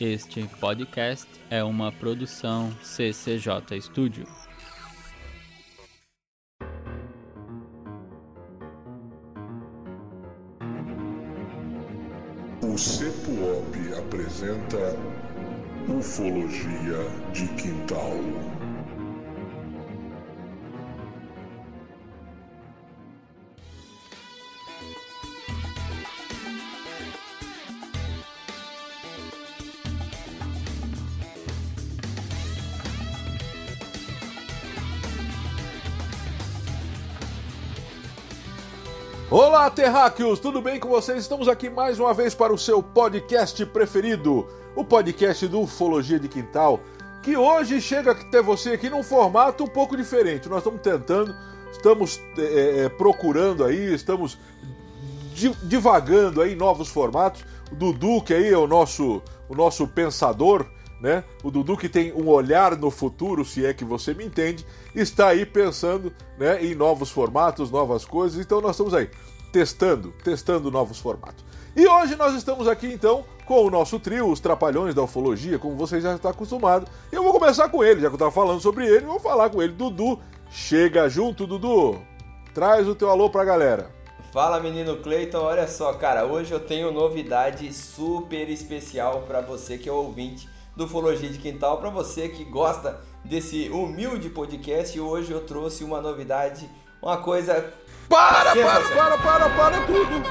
Este podcast é uma produção CCJ Studio. O CEPUOP apresenta Ufologia de Quintal. Olá, terráqueos! Tudo bem com vocês? Estamos aqui mais uma vez para o seu podcast preferido, o podcast do Ufologia de Quintal, que hoje chega até você aqui num formato um pouco diferente. Nós estamos tentando, estamos é, é, procurando aí, estamos di- divagando aí novos formatos. O Dudu, que aí é o nosso, o nosso pensador, né? O Dudu que tem um olhar no futuro, se é que você me entende, está aí pensando, né, em novos formatos, novas coisas. Então nós estamos aí testando, testando novos formatos. E hoje nós estamos aqui então com o nosso trio, os Trapalhões da Ufologia, como você já está acostumado. E eu vou começar com ele, já que eu estava falando sobre ele, vou falar com ele. Dudu, chega junto, Dudu. Traz o teu alô pra galera. Fala menino Cleiton, olha só, cara, hoje eu tenho novidade super especial para você que é ouvinte do Ufologia de Quintal, para você que gosta desse humilde podcast. Hoje eu trouxe uma novidade, uma coisa Para, para, para, para, para tudo.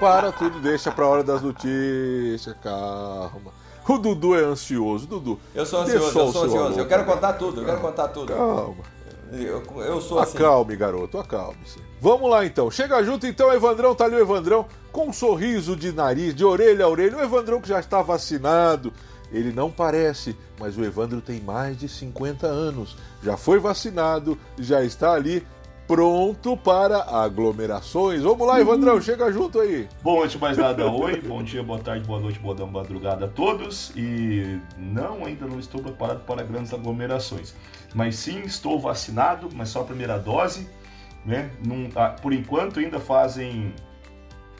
Para tudo, deixa pra hora das notícias, calma. O Dudu é ansioso, Dudu. Eu sou ansioso, eu sou ansioso. Eu quero cara. contar tudo, eu quero contar tudo. Calma. Eu, eu sou assim. Acalme, garoto, acalme-se. Vamos lá então. Chega junto então, Evandrão, tá ali o Evandrão, com um sorriso de nariz, de orelha a orelha. O Evandrão que já está vacinado. Ele não parece, mas o Evandro tem mais de 50 anos. Já foi vacinado, já está ali pronto para aglomerações. Vamos lá, Evandrão, chega junto aí. Bom, antes de mais nada, oi, bom dia, boa tarde, boa noite, boa madrugada a todos. E não, ainda não estou preparado para grandes aglomerações. Mas sim, estou vacinado, mas só a primeira dose. Né? Não- ah, por enquanto, ainda fazem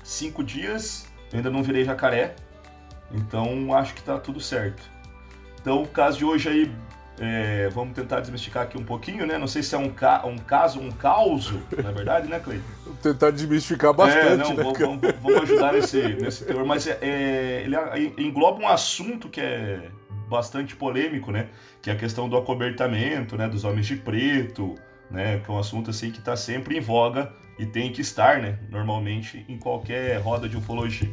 cinco dias, eu ainda não virei jacaré. Então, acho que tá tudo certo. Então, o caso de hoje aí, é, vamos tentar desmistificar aqui um pouquinho, né? Não sei se é um, ca um caso, um caos, na verdade, né, Cleiton? Vou tentar desmistificar bastante, é, não, né? vamos, cara? vamos- vamos ajudar nesse, nesse teor, mas é, é, ele engloba um assunto que é bastante polêmico, né? Que é a questão do acobertamento, né? Dos homens de preto, né? Que é um assunto assim que está sempre em voga e tem que estar, né? Normalmente em qualquer roda de ufologia.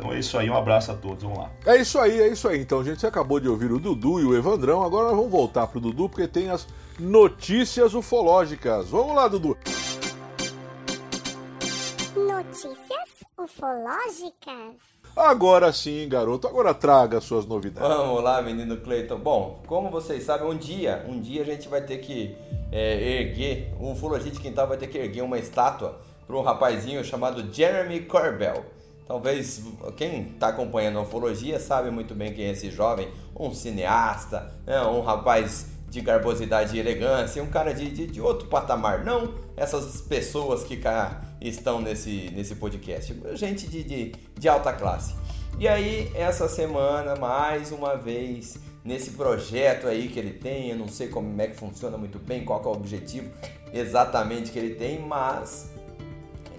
Então é isso aí, um abraço a todos, vamos lá. É isso aí, é isso aí. Então, gente, você acabou de ouvir o Dudu e o Evandrão. Agora nós vamos voltar pro Dudu porque tem as notícias ufológicas. Vamos lá, Dudu. Notícias ufológicas. Agora sim, garoto. Agora traga suas novidades. Vamos lá, menino Cleiton. Bom, como vocês sabem, um dia, um dia a gente vai ter que é, erguer, o Ufologia de Quintal vai ter que erguer uma estátua para um rapazinho chamado Jeremy Corbell. Talvez quem está acompanhando a ufologia sabe muito bem quem é esse jovem, um cineasta, né, um rapaz de garbosidade e elegância, um cara de, de, de outro patamar, não essas pessoas que cá estão nesse, nesse podcast, gente de, de, de alta classe. E aí, essa semana, mais uma vez, nesse projeto aí que ele tem, eu não sei como é que funciona muito bem, qual é o objetivo exatamente que ele tem, mas,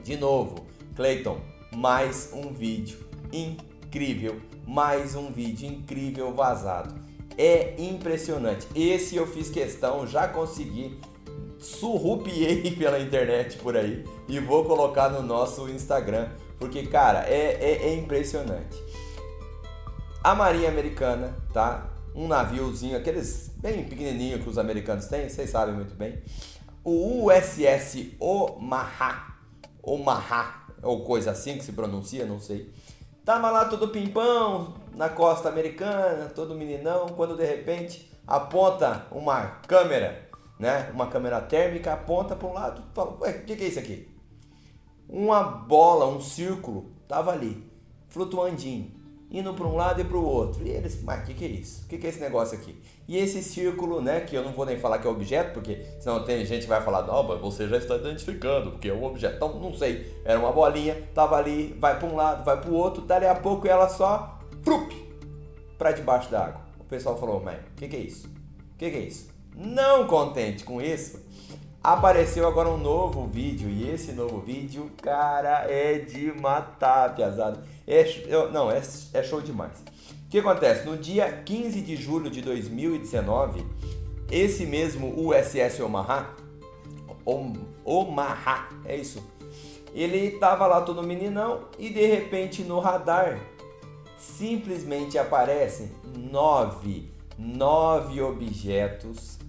de novo, Clayton, mais um vídeo incrível, mais um vídeo incrível vazado. É impressionante. Esse eu fiz questão, já consegui, surrupiei pela internet por aí e vou colocar no nosso Instagram, porque cara, é, é, é impressionante. A Marinha Americana, tá? Um naviozinho, aqueles bem pequenininho que os americanos têm, vocês sabem muito bem. O USS Omaha, Omaha, ou coisa assim que se pronuncia, não sei. Tava lá todo pimpão, na costa americana, todo meninão, quando de repente aponta uma câmera, né? Uma câmera térmica, aponta para um lado, fala, ué, o que, que é isso aqui? Uma bola, um círculo, tava ali, flutuandinho, indo para um lado e para o outro. E eles, mas o que, que é isso? O que, que é esse negócio aqui? E esse círculo, né, que eu não vou nem falar que é objeto, porque senão tem gente que vai falar, não, mas você já está identificando, porque é um objeto. Então, não sei, era uma bolinha, tava ali, vai para um lado, vai para o outro, dali a pouco ela só, trup, para debaixo d'água. O pessoal falou, mas o que, que é isso? O que, que é isso? Não contente com isso, apareceu agora um novo vídeo e esse novo vídeo, cara, é de matar, piazada. É, não, é, é show demais. O que acontece? No dia 15 de julho de 2019, esse mesmo USS Omaha, Omaha, é isso. Ele tava lá todo meninão e de repente no radar simplesmente aparecem nove, nove objetos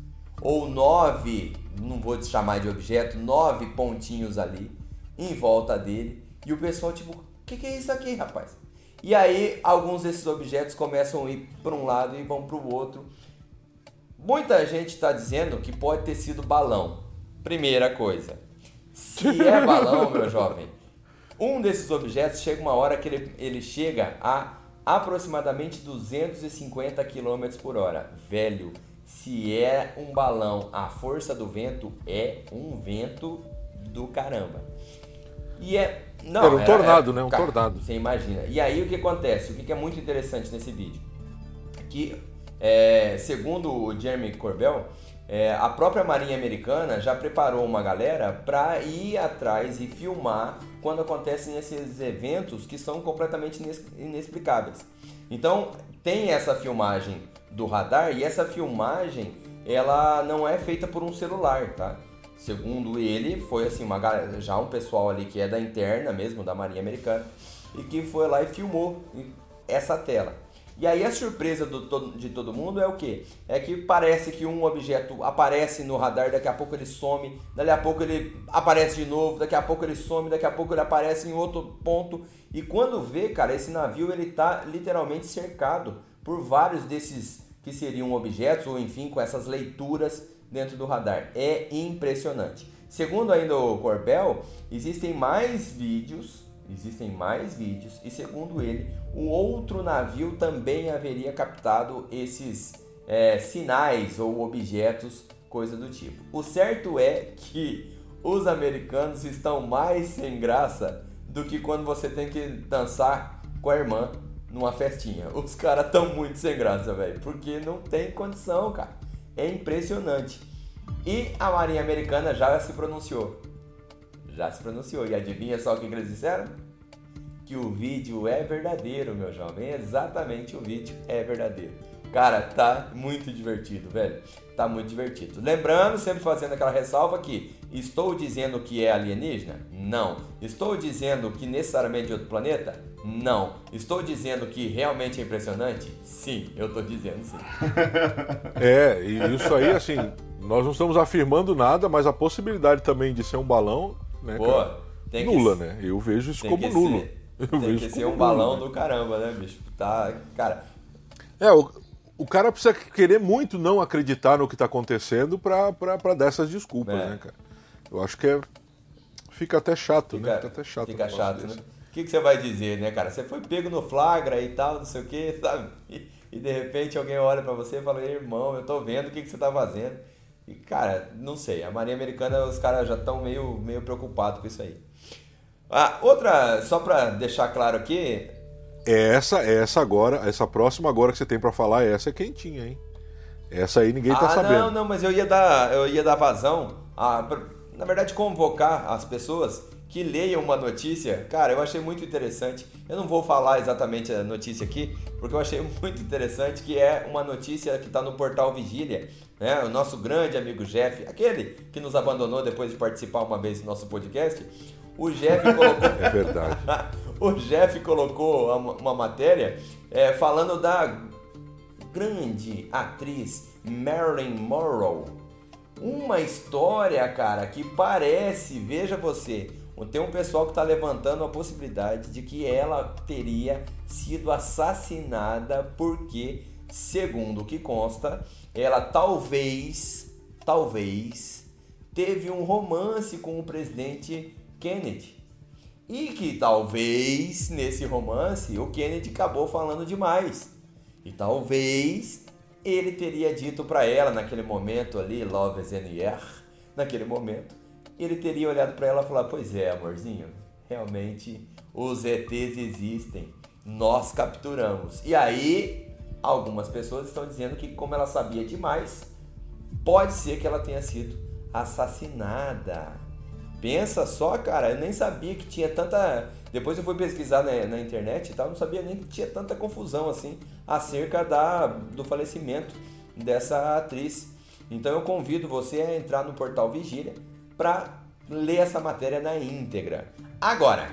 ou nove, não vou te chamar de objeto, nove pontinhos ali em volta dele e o pessoal tipo, o que, que é isso aqui, rapaz? E aí alguns desses objetos começam a ir para um lado e vão para o outro. Muita gente está dizendo que pode ter sido balão. Primeira coisa, se é balão, meu jovem, um desses objetos chega uma hora que ele, ele chega a aproximadamente 250 km por hora. Velho, se é um balão, a força do vento é um vento do caramba. E é. Não, era um tornado, era, né? Um cara, tornado. Você imagina. E aí o que acontece? O que é muito interessante nesse vídeo? Que, é, segundo o Jeremy Corbell, é, a própria Marinha Americana já preparou uma galera para ir atrás e filmar quando acontecem esses eventos que são completamente inexplicáveis. Então, tem essa filmagem do radar e essa filmagem ela não é feita por um celular, tá? Segundo ele, foi assim, uma, já um pessoal ali que é da interna mesmo, da Marinha Americana, e que foi lá e filmou essa tela. E aí a surpresa do, de todo mundo é o que? É que parece que um objeto aparece no radar, daqui a pouco ele some, daqui a pouco ele aparece de novo, daqui a pouco ele some, daqui a pouco ele aparece em outro ponto. E quando vê, cara, esse navio ele tá literalmente cercado por vários desses que seriam objetos, ou enfim, com essas leituras dentro do radar. É impressionante. Segundo ainda o Corbel, existem mais vídeos, existem mais vídeos, e segundo ele, um outro navio também haveria captado esses é, sinais ou objetos, coisa do tipo. O certo é que os americanos estão mais sem graça do que quando você tem que dançar com a irmã numa festinha. Os caras tão muito sem graça, velho, porque não tem condição, cara. É impressionante. E a Marinha Americana já se pronunciou. Já se pronunciou. E adivinha só o que eles disseram? Que o vídeo é verdadeiro, meu jovem. Exatamente o vídeo é verdadeiro. Cara, tá muito divertido, velho. Tá muito divertido. Lembrando, sempre fazendo aquela ressalva que estou dizendo que é alienígena? Não. Estou dizendo que necessariamente de outro planeta? Não. Estou dizendo que realmente é impressionante? Sim, eu estou dizendo sim. é, e isso aí, assim, nós não estamos afirmando nada, mas a possibilidade também de ser um balão, né, Pô, cara, nula, que... né? Eu vejo isso como nulo. Ser... Eu tem que ser um balão né? do caramba, né, bicho? Tá, cara. É, o, o cara precisa querer muito não acreditar no que está acontecendo para dar essas desculpas, é. né, cara? Eu acho que é. Fica até chato, fica, né? Fica até chato. Fica chato, né? O que, que você vai dizer, né, cara? Você foi pego no flagra e tal, não sei o que, sabe? E, e, de repente alguém olha para você e fala, irmão, eu tô vendo o que, que você tá fazendo. E, cara, não sei. A Marinha Americana, os caras já estão meio, meio preocupados com isso aí. Ah, outra, só para deixar claro aqui, é essa, é essa agora, essa próxima agora que você tem para falar, essa é quentinha, hein? Essa aí ninguém tá ah, sabendo. Não, não, mas eu ia dar, eu ia dar vazão, a, na verdade convocar as pessoas que leiam uma notícia. Cara, eu achei muito interessante. Eu não vou falar exatamente a notícia aqui, porque eu achei muito interessante que é uma notícia que está no portal Vigília, né? O nosso grande amigo Jeff, aquele que nos abandonou depois de participar uma vez do nosso podcast. O Jeff colocou. é verdade. o Jeff colocou uma matéria é, falando da grande atriz Marilyn Monroe. Uma história, cara, que parece, veja você, tem um pessoal que está levantando a possibilidade de que ela teria sido assassinada porque, segundo o que consta, ela talvez, talvez, teve um romance com o presidente Kennedy. E que talvez nesse romance o Kennedy acabou falando demais. E talvez ele teria dito para ela naquele momento ali, Love is in the air, naquele momento, ele teria olhado para ela e falado: Pois é, amorzinho, realmente os ETs existem, nós capturamos. E aí algumas pessoas estão dizendo que, como ela sabia demais, pode ser que ela tenha sido assassinada. Pensa só, cara, eu nem sabia que tinha tanta. Depois eu fui pesquisar na, na internet e tal, não sabia nem que tinha tanta confusão assim acerca da, do falecimento dessa atriz. Então eu convido você a entrar no portal Vigília para ler essa matéria na íntegra. Agora,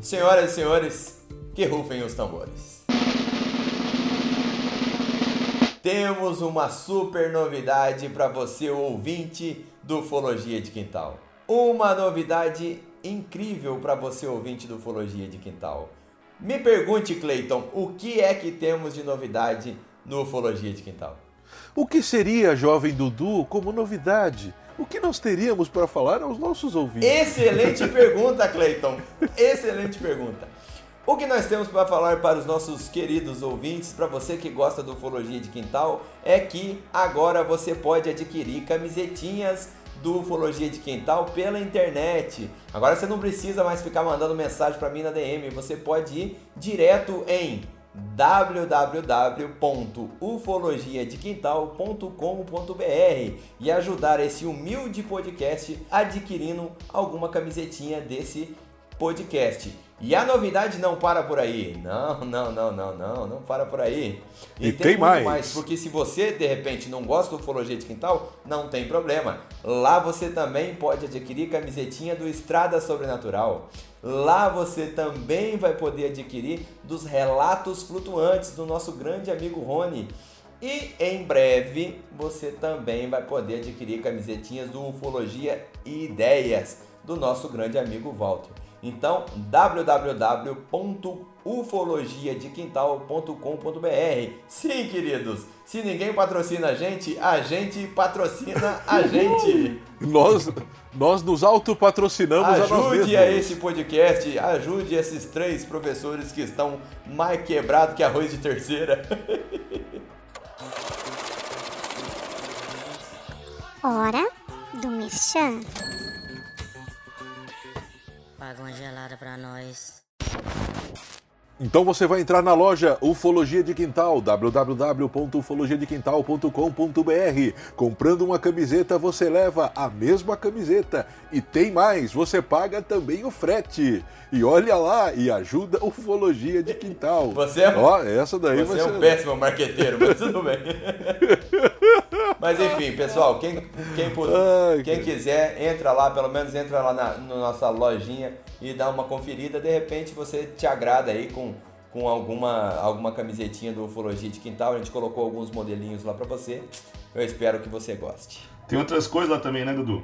senhoras e senhores, que rufem os tambores. Temos uma super novidade para você, ouvinte do Ufologia de Quintal. Uma novidade incrível para você, ouvinte do Ufologia de Quintal. Me pergunte, Clayton, o que é que temos de novidade no Ufologia de Quintal? O que seria, jovem Dudu, como novidade? O que nós teríamos para falar aos nossos ouvintes? Excelente pergunta, Clayton. Excelente pergunta. O que nós temos para falar para os nossos queridos ouvintes, para você que gosta do Ufologia de Quintal, é que agora você pode adquirir camisetinhas do Ufologia de Quintal pela internet. Agora você não precisa mais ficar mandando mensagem para mim na DM, você pode ir direto em www.ufologiadequintal.com.br e ajudar esse humilde podcast adquirindo alguma camisetinha desse podcast. E a novidade não para por aí. Não, não, não, não, não, não para por aí. E tem muito mais. porque se você de repente não gosta do Ufologia de Quintal, não tem problema. Lá você também pode adquirir camisetinha do Estrada Sobrenatural. Lá você também vai poder adquirir dos relatos flutuantes do nosso grande amigo Rony. E em breve você também vai poder adquirir camisetinhas do Ufologia e Ideias do nosso grande amigo Walter. Então, www.ufologiadequintal.com.br. Sim, queridos, se ninguém patrocina a gente, a gente patrocina a gente. Nós, nós nos autopatrocinamos a nós Ajude a esse podcast, ajude esses três professores que estão mais quebrados que arroz de terceira. Hora do Merchan. Paga uma gelada pra nós. Então você vai entrar na loja Ufologia de Quintal, www.ufologiadequintal.com.br. Comprando uma camiseta, você leva a mesma camiseta. E tem mais, você paga também o frete. E olha lá, e ajuda Ufologia de Quintal. Você é- Ó, essa daí Você é ser... um péssimo marqueteiro, mas tudo bem. Mas enfim, pessoal, quem, quem, pu- Ai, quem quiser, entra lá, pelo menos entra lá na, na nossa lojinha e dá uma conferida. De repente você te agrada aí com, com alguma, alguma camisetinha do Ufologia de Quintal. A gente colocou alguns modelinhos lá pra você. Eu espero que você goste. Tem outras coisas lá também, né, Dudu?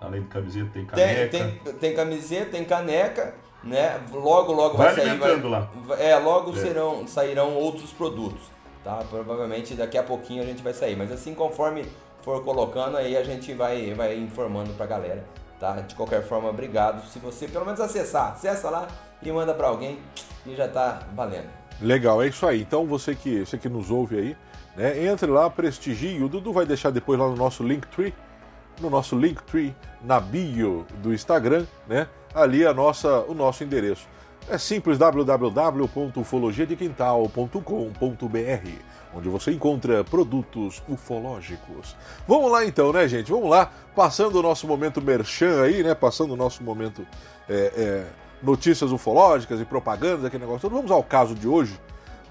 Além de camiseta, tem Tem, caneca. tem, tem camiseta, tem caneca, né? Logo, logo Vai vai, sair. alimentando lá. É, logo É. Serão, sairão outros produtos, tá? Provavelmente daqui a pouquinho a gente vai sair. Mas assim, conforme for colocando, aí a gente vai, vai informando pra galera, tá? De qualquer forma, obrigado. Se você pelo menos acessar, acessa lá e manda pra alguém e já tá valendo. Legal, é isso aí. Então você que, você que nos ouve aí, né, entre lá, prestigie. O Dudu vai deixar depois lá no nosso Linktree, no nosso Linktree, na bio do Instagram, né? Ali a nossa, o nosso endereço. É simples, www.ufologiadequintal.com.br, onde você encontra produtos ufológicos. Vamos lá então, né, gente? Vamos lá, passando o nosso momento merchan aí, né? Passando o nosso momento é, é, notícias ufológicas e propagandas, aquele negócio todo. Vamos ao caso de hoje.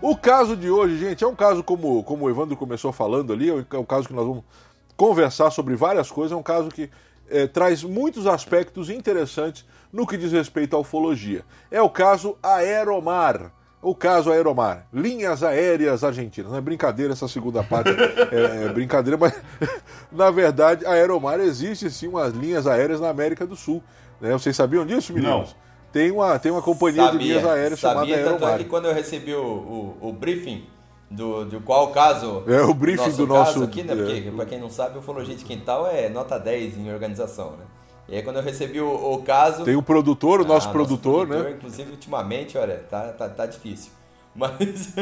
O caso de hoje, gente, é um caso como, como o Evandro começou falando ali, é um caso que nós vamos conversar sobre várias coisas, é um caso que eh, traz muitos aspectos interessantes no que diz respeito à ufologia. É o caso Aeromar. O caso Aeromar, linhas aéreas argentinas. Não é brincadeira essa segunda parte, é, é brincadeira, mas na verdade a Aeromar existe sim umas linhas aéreas na América do Sul. Né? Vocês sabiam disso, meninos? Não. Tem uma, tem uma companhia de linhas aéreas chamada sabia, tanto é Aeromar. que quando eu recebi o, o, o briefing do, do qual caso É, o briefing do caso nosso- aqui, né? Porque, é. pra quem não sabe, ufologia de quintal é nota 10 em organização, né? E aí quando eu recebi o, o caso... Tem o produtor, o nosso Ah, produtor, produtor, né? Inclusive, ultimamente, olha, tá, tá, tá difícil. Mas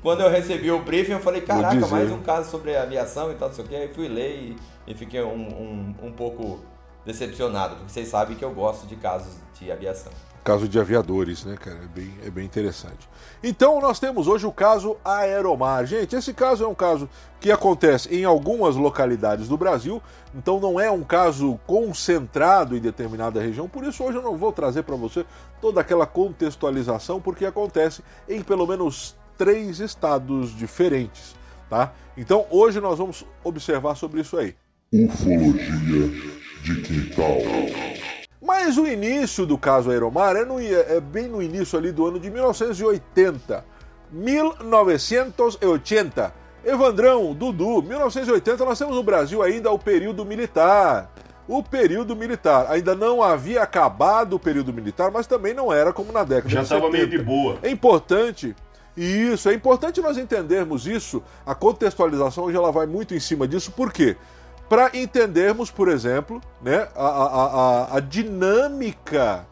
quando eu recebi o briefing, eu falei, caraca, mais um caso sobre aviação e tal, não sei o que. Aí fui ler e, e fiquei um, um, um pouco decepcionado, porque vocês sabem que eu gosto de casos de aviação. Caso de aviadores, né, cara? É bem, é bem interessante. Então, nós temos hoje o caso Aeromar. Gente, esse caso é um caso que acontece em algumas localidades do Brasil, então não é um caso concentrado em determinada região, por isso hoje eu não vou trazer para você toda aquela contextualização, porque acontece em pelo menos três estados diferentes, tá? Então, hoje nós vamos observar sobre isso aí. Ufologia de quintal. Mas o início do caso Aeromar é, no- é bem no início ali do ano de 1980. 1980. Evandrão, Dudu, 1980 nós temos no Brasil ainda o período militar. O período militar. Ainda não havia acabado o período militar, mas também não era como na década Já de tava 70. meio de boa. É importante, isso, é importante nós entendermos isso. A contextualização hoje ela vai muito em cima disso, por quê? Para entendermos, por exemplo, né, a, a, a, a dinâmica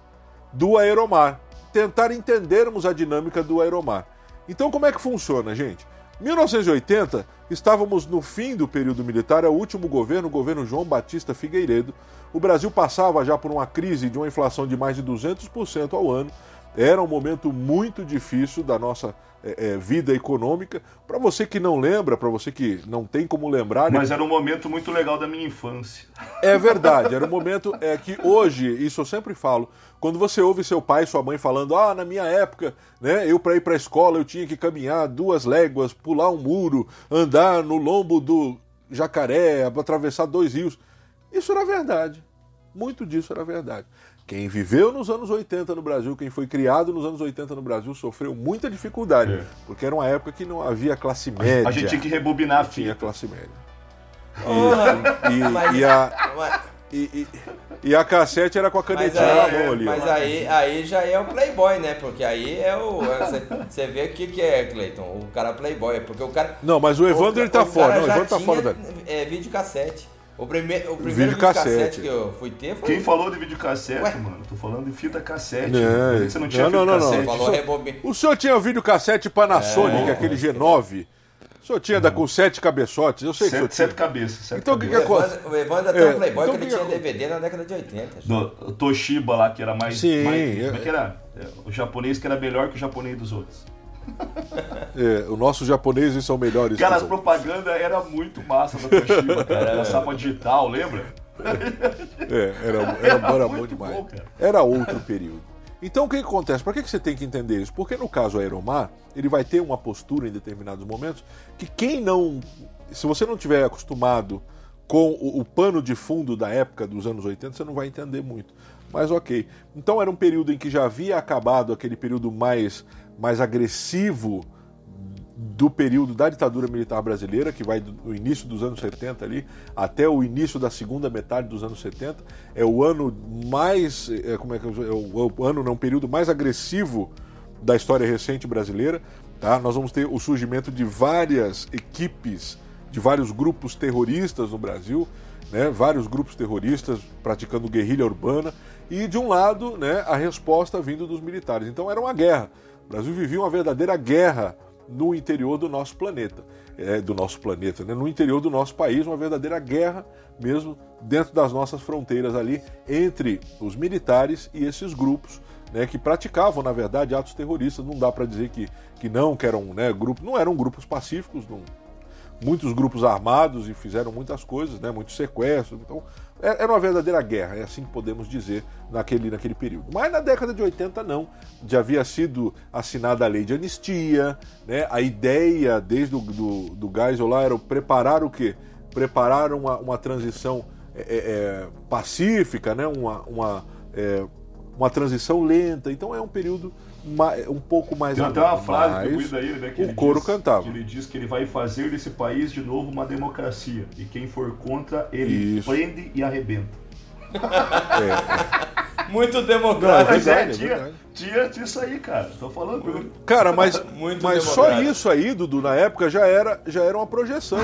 do aeromar. Tentar entendermos a dinâmica do aeromar. Então, como é que funciona, gente? 1980, estávamos no fim do período militar, é o último governo, o governo João Batista Figueiredo. O Brasil passava já por uma crise de uma inflação de mais de 200% ao ano. Era um momento muito difícil da nossa eh, eh, vida econômica. Para você que não lembra, para você que não tem como lembrar, Mas era um momento muito legal da minha infância. é verdade, era um momento é que hoje, isso eu sempre falo, quando você ouve seu pai e sua mãe falando, ah, na minha época, né, eu para ir para a escola eu tinha que caminhar duas léguas, pular um muro, andar no lombo do jacaré, atravessar dois rios. Isso era verdade. Muito disso era verdade. Quem viveu nos anos 80 no Brasil, quem foi criado nos anos 80 no Brasil, sofreu muita dificuldade, É. porque era uma época que não havia classe média. A gente tinha que rebobinar a tinha fita. classe média. E, Mas- e a, e, e- e a cassete era com a canetinha na mão ali. ó. mas aí, aí já é o Playboy, né? Porque aí é o. Você vê o que, que é, Cleiton? O cara Playboy. Porque o cara. Não, mas o Evandro ele tá o fora. cara Não, o já Evandro tá tinha, fora da. É, videocassete. O, prime... o primeiro Videocassete. videocassete que eu fui ter foi. Quem falou de videocassete, Ué? mano? Tô falando de fita cassete. Não, mano. Você não tinha não, não, não, cassete. não. Falou rebobin. O senhor tinha videocassete Panasonic, É, aquele G9. O senhor tinha da com sete cabeçotes. Eu sei que o senhor Sete, tinha. sete cabeças. Sete Então, o que O que acontece? O Evandro até É, um Playboy então que ele o que tinha que- DVD na década de 80. Do Toshiba lá, que era mais. Sim, mais- é- como é que era? É, O japonês que era melhor que o japonês dos outros. É, os nossos japoneses são melhores. Cara, as propagandas era muito massa da Toshiba, cara. Lançava digital, lembra? É, era, era, era bom Muito demais. bom. Era outro período. Então o que que acontece? Por que, que você tem que entender isso? Porque no caso Aeromar, ele vai ter uma postura em determinados momentos que quem não. Se você não tiver acostumado com o, o pano de fundo da época dos anos 80, você não vai entender muito. Mas ok. Então era um período em que já havia acabado aquele período mais, mais agressivo do período da ditadura militar brasileira, que vai do início dos anos 70 ali até o início da segunda metade dos anos 70. É o ano mais. É, como é que é é o ano, não, período mais agressivo da história recente brasileira. Tá? Nós vamos ter o surgimento de várias equipes, de vários grupos terroristas no Brasil, né? vários grupos terroristas praticando guerrilha urbana, e de um lado né, a resposta vindo dos militares. Então era uma guerra. O Brasil vivia uma verdadeira guerra no interior do nosso planeta, é, do nosso planeta, né? no interior do nosso país, uma verdadeira guerra mesmo dentro das nossas fronteiras ali entre os militares e esses grupos né, que praticavam, na verdade, atos terroristas. Não dá para dizer que, que não, que eram né, grupos, não eram grupos pacíficos, não, muitos grupos armados e fizeram muitas coisas, né, muitos sequestros. Então, é- era uma verdadeira guerra, é assim que podemos dizer naquele, naquele período. Mas na década de 80 não, já havia sido assinada a lei de anistia, né, a ideia desde o do, do Geisel lá era preparar o quê? Preparar uma, uma transição é, é, é, pacífica, né, uma, uma, é, uma transição lenta. Então é um período um pouco mais Tem até uma frase eu cuido dele, né? Que o ele coro diz, cantava. Que ele diz que ele vai fazer desse país de novo uma democracia. E quem for contra, ele Isso. prende e arrebenta. Muito Não, é democrático. Mas é, verdade, é tinha, verdade. tinha disso aí, cara. Tô falando. Cara, mas, Muito mas só isso aí, Dudu, na época já era, já era uma projeção.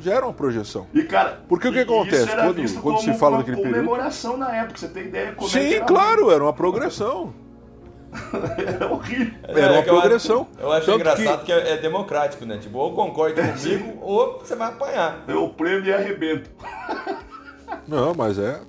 Já era uma projeção. E, cara, Porque o que e- acontece? Isso era Quando- quando se fala uma daquele período- comemoração na época, você tem ideia como é que Sim, era claro, era uma progressão. Era horrível. Era uma É que eu acho- progressão. Eu acho engraçado que... é, é democrático, né? Tipo, ou concorde comigo, ou você vai apanhar. Eu prendo e arrebento. Não, mas é.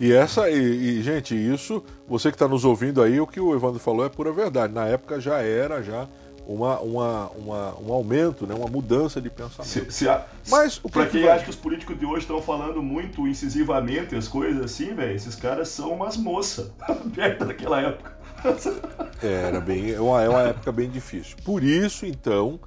E essa, e, e, gente, isso, você que está nos ouvindo aí, o que o Evandro falou é pura verdade. Na época já era já uma, uma, uma, um aumento, né, uma mudança de pensamento. Se, se a, Mas o que pra quem acha que os políticos de hoje estão falando muito incisivamente as coisas assim, velho, esses caras são umas moças perto daquela época. Era bem, é uma, é uma época bem difícil. Por isso, então,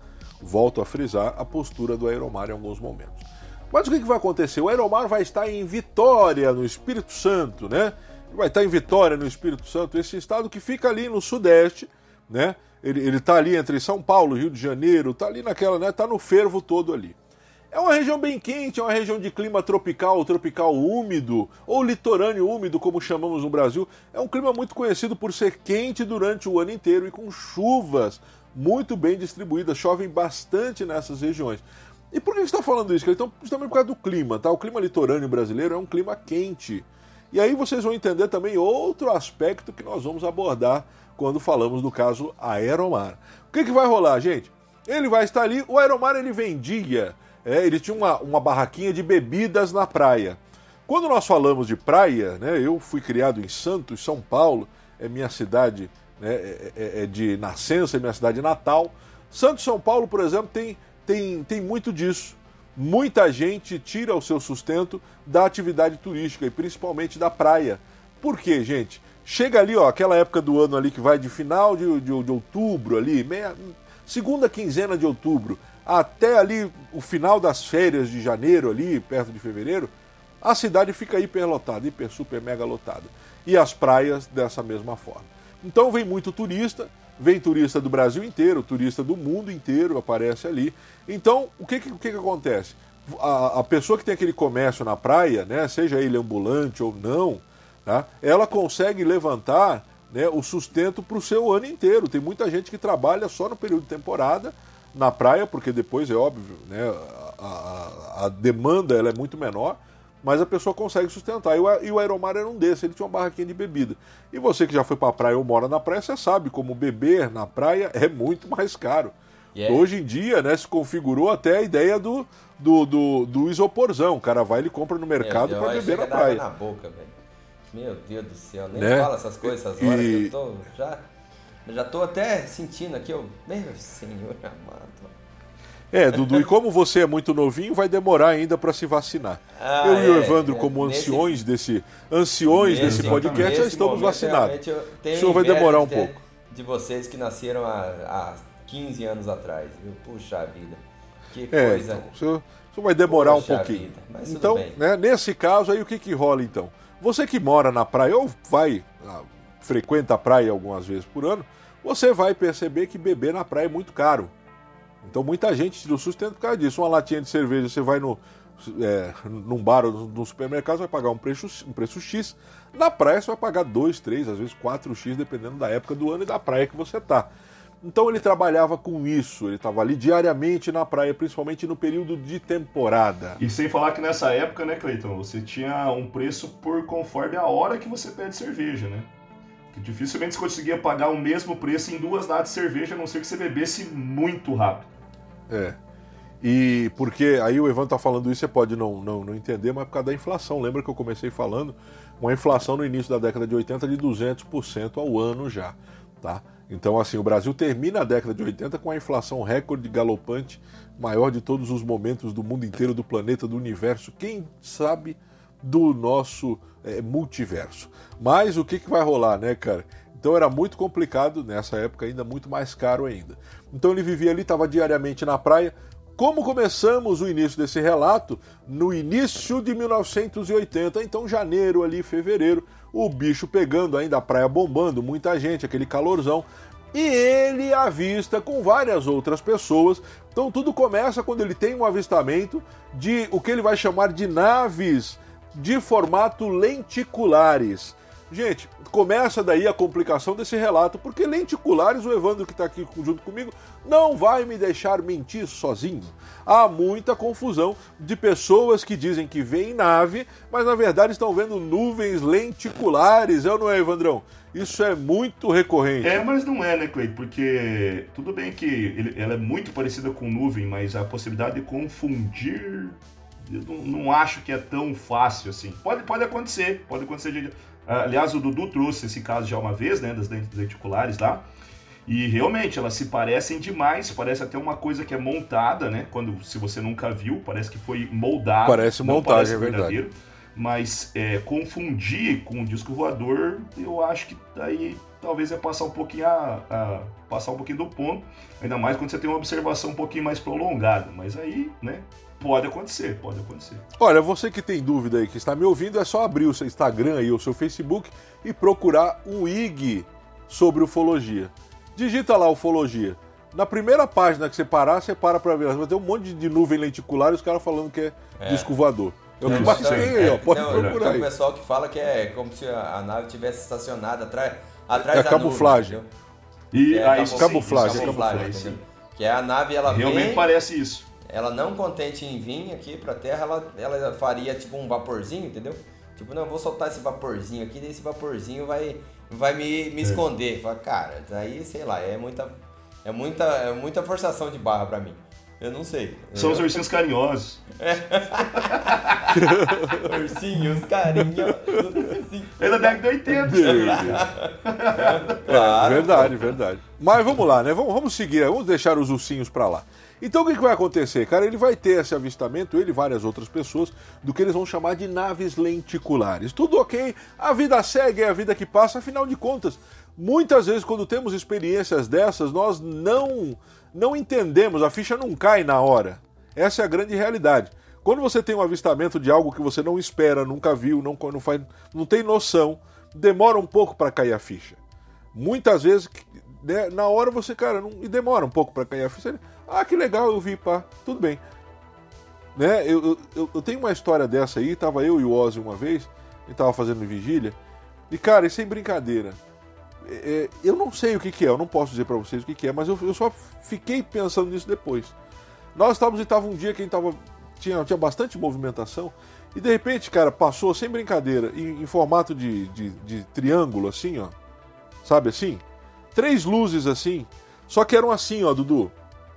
volto a frisar a postura do Aeromar em alguns momentos. Mas o que, que vai acontecer? O Aeromar vai estar em Vitória, no Espírito Santo, né? Vai estar em Vitória, no Espírito Santo, esse estado que fica ali no Sudeste, né? Ele está ali entre São Paulo, Rio de Janeiro, está ali naquela, né? Está no fervo todo ali. É uma região bem quente, é uma região de clima tropical, tropical úmido, ou litorâneo úmido, como chamamos no Brasil. É um clima muito conhecido por ser quente durante o ano inteiro e com chuvas muito bem distribuídas. Chovem bastante nessas regiões. E por que está falando isso? Então, justamente por causa do clima, tá? O clima litorâneo brasileiro é um clima quente. E aí vocês vão entender também outro aspecto que nós vamos abordar quando falamos do caso Aeromar. O que, que vai rolar, gente? Ele vai estar ali, o Aeromar ele vendia, é, ele tinha uma, uma barraquinha de bebidas na praia. Quando nós falamos de praia, né, eu fui criado em Santos, São Paulo, é minha cidade né, é, é, é de nascença, é minha cidade natal. Santos, São Paulo, por exemplo, tem, tem, tem muito disso. Muita gente tira o seu sustento da atividade turística e principalmente da praia. Por quê, gente? Chega ali, ó, aquela época do ano ali que vai de final de, de, de outubro ali, meia, segunda quinzena de outubro, até ali o final das férias de janeiro ali, perto de fevereiro, a cidade fica hiperlotada, hiper, super, mega lotada. E as praias dessa mesma forma. Então vem muito turista, vem turista do Brasil inteiro, turista do mundo inteiro aparece ali. Então, o que, que, o que, que acontece? A, a, pessoa que tem aquele comércio na praia, né, seja ele ambulante ou não, tá? ela consegue levantar né, o sustento para o seu ano inteiro. Tem muita gente que trabalha só no período de temporada na praia, porque depois é óbvio, né, a, a, a demanda ela é muito menor, mas a pessoa consegue sustentar. E o, e o Aeromar era um desses, ele tinha uma barraquinha de bebida. E você que já foi para a praia ou mora na praia, você sabe como beber na praia é muito mais caro. Yeah. Hoje em dia, né, se configurou até a ideia do, do, do, do isoporzão. O cara vai e compra no mercado para beber na praia. na boca. Meu Deus do céu, nem né? fala essas coisas essas horas e... eu tô já, já tô até sentindo aqui, eu, meu senhor amado. É, Dudu, e como você é muito novinho, vai demorar ainda para se vacinar. Ah, eu e o é, Evandro, é, como anciões desse, anciões nesse, desse podcast, já estamos vacinados. O senhor vai demorar um pouco. De vocês que nasceram há, há 15 anos atrás, viu? Puxa vida. Que é, coisa. Então, o, senhor, o senhor vai demorar Puxa um pouquinho. então, né, nesse caso aí, o que, que rola então? Você que mora na praia ou vai, ah, frequenta a praia algumas vezes por ano, você vai perceber que beber na praia é muito caro. Então muita gente tira o sustento por causa disso. Uma latinha de cerveja, você vai no, é, num bar ou no supermercado, você vai pagar um preço, um preço X. Na praia você vai pagar 2, 3, às vezes 4X, dependendo da época do ano e da praia que você está. Então ele trabalhava com isso, ele estava ali diariamente na praia, principalmente no período de temporada. E sem falar que nessa época, né, Cleiton, você tinha um preço por conforme a hora que você pede cerveja, né? Que dificilmente você conseguia pagar o mesmo preço em duas latas de cerveja, a não ser que você bebesse muito rápido. É. E porque aí o Evan tá falando isso, você pode não, não, não entender, mas é por causa da inflação. Lembra que eu comecei falando? Uma inflação no início da década de 80 de 200% ao ano já, tá? Então, assim, o Brasil termina a década de 80 com a inflação recorde galopante, maior de todos os momentos do mundo inteiro, do planeta, do universo, quem sabe do nosso é, multiverso. Mas o que, que vai rolar, né, cara? Então era muito complicado, nessa época ainda muito mais caro ainda. Então ele vivia ali, estava diariamente na praia. Como começamos o início desse relato? No início de 1980, então janeiro ali, fevereiro, o bicho pegando, ainda a praia bombando, muita gente, aquele calorzão. E ele avista com várias outras pessoas. Então tudo começa quando ele tem um avistamento de o que ele vai chamar de naves de formato lenticulares. Gente, começa daí a complicação desse relato, porque lenticulares, o Evandro que está aqui junto comigo, não vai me deixar mentir sozinho. Há muita confusão de pessoas que dizem que veem nave, mas na verdade estão vendo nuvens lenticulares, é ou não é, Evandrão? Isso é muito recorrente. É, mas não é, né, Clay? Porque tudo bem que ele, ela é muito parecida com nuvem, mas a possibilidade de confundir eu não, não acho que é tão fácil assim. Pode, pode acontecer, pode acontecer. De, aliás, o Dudu trouxe esse caso já uma vez, né, das lenticulares lá. E realmente elas se parecem demais, parece até uma coisa que é montada, né? Quando se você nunca viu, parece que foi moldado. Parece montagem, parece é verdade. Mas é, confundir com o disco voador, eu acho que aí talvez é passar um pouquinho a, a, passar um pouquinho do ponto, ainda mais quando você tem uma observação um pouquinho mais prolongada. Mas aí, né? Pode acontecer, pode acontecer. Olha, você que tem dúvida aí, que está me ouvindo, é só abrir o seu Instagram e o seu Facebook e procurar um IG sobre ufologia. Digita lá ufologia. Na primeira página que você parar, você para pra ver. Vai ter um monte de nuvem lenticular e os caras falando que é, é. disco voador. É o que mais tem aí, ó. Pode não, procurar tem um pessoal que fala que é como se a nave tivesse estacionada atrás, atrás é da camuflagem. nuvem. E é, aí, camuflagem, camuflagem, é camuflagem. Que é a nave, ela Realmente vem, parece isso. Ela não contente em vir aqui pra Terra, ela, ela faria tipo um vaporzinho, entendeu? Tipo, não, vou soltar esse vaporzinho aqui, daí esse vaporzinho vai vai me, me é. esconder. Fala, cara, daí, sei lá, é muita, é muita, é muita forçação de barra pra mim. Eu não sei. São os ursinhos carinhosos. É. ursinhos carinhosos. É da década de 80. É, claro. É, verdade, verdade. Mas vamos lá, né? Vamos, vamos seguir, vamos deixar os ursinhos pra lá. Então o que, que vai acontecer, cara? Ele vai ter esse avistamento, ele e várias outras pessoas, do que eles vão chamar de naves lenticulares. Tudo ok, a vida segue, é a vida que passa, afinal de contas, muitas vezes quando temos experiências dessas, nós não, não entendemos, a ficha não cai na hora. Essa é a grande realidade. Quando você tem um avistamento de algo que você não espera, nunca viu, não, não, faz, não tem noção, demora um pouco para cair a ficha. Muitas vezes, né, na hora você, cara, não, e demora um pouco para cair a ficha. Ah, que legal, eu vi, pá, tudo bem. Né? Eu, eu, eu tenho uma história dessa aí, tava eu e o Ozzy uma vez, e tava fazendo vigília, e cara, isso é brincadeira. É, é, eu não sei o que, que, é, eu não posso dizer para vocês o que, que é, mas eu, eu, só fiquei pensando nisso depois. Nós estávamos e tava um dia que a gente tava, tinha, tinha bastante movimentação, e de repente, cara, passou sem brincadeira, em, em formato de, de, de triângulo, assim, ó. Sabe assim? Três luzes assim, só que eram assim, ó, Dudu.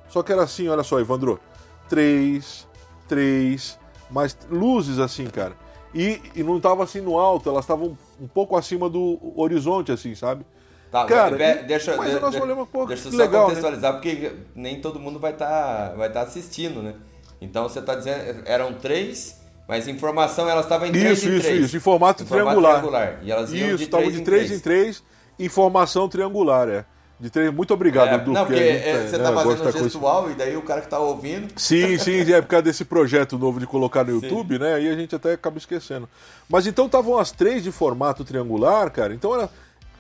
Só que era assim, olha só, Evandro. Três, três, mais luzes assim, cara. E, e não tava assim no alto, elas estavam um pouco acima do horizonte, assim, sabe? Tá, cara, e, deixa, mas de, nós de, olhamos, pô, deixa eu só legal, né? contextualizar, né? porque nem todo mundo vai estar tá, vai tá assistindo, né? Então você está dizendo, eram três, mas informação elas estavam em isso, três isso, em três. Isso, em formato, em triangular. triangular. E elas iam isso, estavam de três em três, informação triangular, é. De ter... Muito obrigado, é, Edu. Não, porque, é, você né, tá fazendo gestual coisa... e daí o cara que tá ouvindo. Sim, sim, é por causa desse projeto novo de colocar no YouTube, sim. né? Aí a gente até acaba esquecendo. Mas então estavam as três de formato triangular, cara. Então era.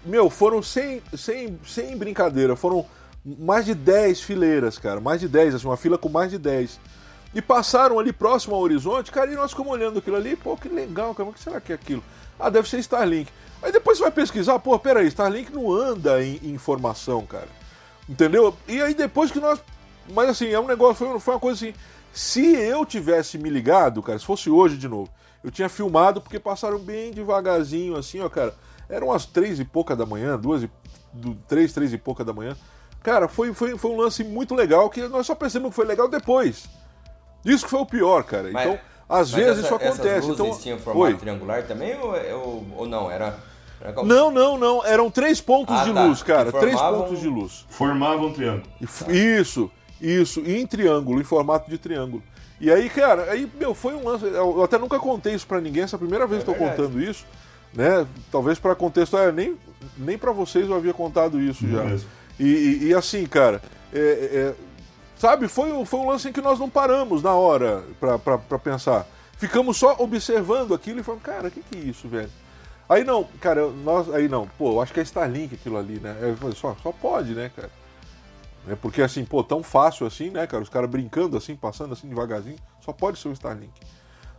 Meu, foram sem, sem, sem brincadeira, foram mais de 10 fileiras, cara. Mais de 10, assim, uma fila com mais de 10. E passaram ali próximo ao horizonte, cara, e nós ficamos olhando aquilo ali, pô, que legal, cara, o que será que é aquilo? Ah, deve ser Starlink. Aí depois você vai pesquisar, pô, peraí, Starlink não anda em, em informação, cara. Entendeu? E aí depois que nós. Mas assim, é um negócio, foi, foi uma coisa assim. Se eu tivesse me ligado, cara, se fosse hoje de novo, eu tinha filmado porque passaram bem devagarzinho, assim, ó, cara. Eram umas três e pouca da manhã, duas e. Do, três, três e pouca da manhã. Cara, foi, foi, foi um lance muito legal que nós só percebemos que foi legal depois. Isso que foi o pior, cara. Mas... Então. Às vezes essa, isso acontece. Essas então, tinham formato Oi. triangular também ou, ou, ou não? Era. Não, não, não. Eram três pontos ah, de tá. luz, cara. Formavam... Três pontos de luz. Formavam um triângulo. Isso, isso. E em triângulo, em formato de triângulo. E aí, cara, aí, meu, foi um lance. Eu até nunca contei isso pra ninguém, essa é a primeira vez é que estou contando isso. Né? Talvez para contexto, é, nem, nem para vocês eu havia contado isso já. E, e, e, assim, cara, é, é, Sabe, foi, foi um lance em que nós não paramos na hora para pensar. Ficamos só observando aquilo e falando, cara, o que, que é isso, velho? Aí não, cara, nós, aí não, pô, eu acho que é Starlink aquilo ali, né? Falei, só, só pode, né, cara? É porque assim, pô, tão fácil assim, né, cara? Os caras brincando assim, passando assim devagarzinho, só pode ser o Starlink.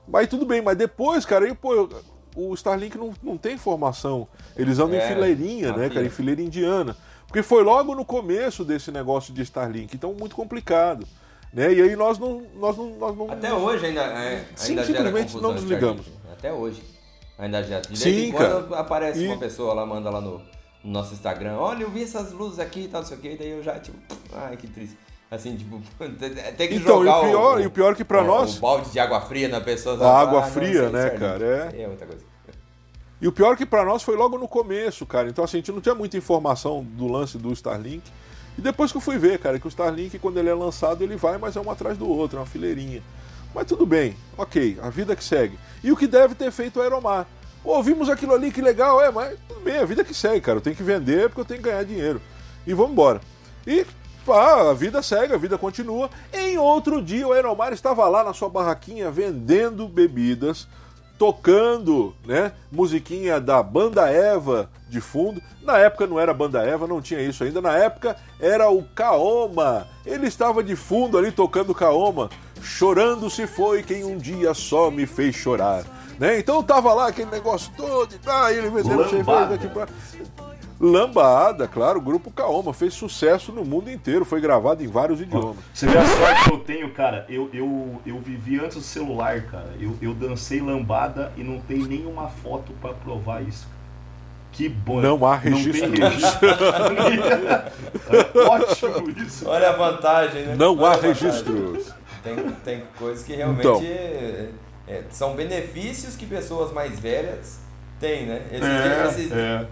Mas tudo bem, mas depois, cara, aí, pô, o Starlink não, não tem formação. Eles andam é, em fileirinha, né, cara? Em fileira indiana. Porque foi logo no começo desse negócio de Starlink, então muito complicado. Né? E aí nós não. Nós não, nós não Até hoje ainda, é, Sim, ainda simplesmente não desligamos. Até hoje. Ainda já. De vez Sim, em quando cara. aparece e... uma pessoa lá, manda lá no, no, nosso Instagram, olha, eu vi essas luzes aqui e tal, não sei o que, daí eu já, tipo, ai que triste. Assim, tipo, tem que Então, e jogar o pior, o, e o pior que pra o- nós. O balde de água fria na pessoa. A água Ah, não, fria, isso aí, né, cara, é. É muita coisa. E o pior que pra nós foi logo no começo, cara. Então, assim, a gente não tinha muita informação do lance do Starlink. E depois que eu fui ver, cara, que o Starlink, quando ele é lançado, ele vai, mas é um atrás do outro, é uma fileirinha. Mas tudo bem, ok, a vida que segue. E o que deve ter feito o Aeromar? Ouvimos aquilo ali, que legal, é, mas tudo bem, a vida que segue, cara. Eu tenho que vender porque eu tenho que ganhar dinheiro. E vamos embora. E pá, a vida segue, a vida continua. Em outro dia, o Aeromar estava lá na sua barraquinha vendendo bebidas, tocando, né, musiquinha da Banda Eva de fundo. Na época não era Banda Eva, não tinha isso ainda. Na época era o Kaoma. Ele estava de fundo ali tocando Kaoma. Chorando se foi quem um dia só me fez chorar. Né? Então tava lá aquele negócio todo, e tá, ele vendendo cerveja daqui pra... Lambada, claro, o grupo Kaoma fez sucesso no mundo inteiro, foi gravado em vários idiomas. Você vê a sorte que eu tenho, cara. Eu, eu, eu vivi antes do celular, cara. Eu, eu dancei lambada e não tem nenhuma foto pra provar isso. Que bom. Não há tem registro. registro. É Ótimo isso. Olha a vantagem, né? Não Olha há registros. Tem, tem coisas que realmente Então. é- é, são benefícios que pessoas mais velhas têm, né? Esses É, dias- esses- é.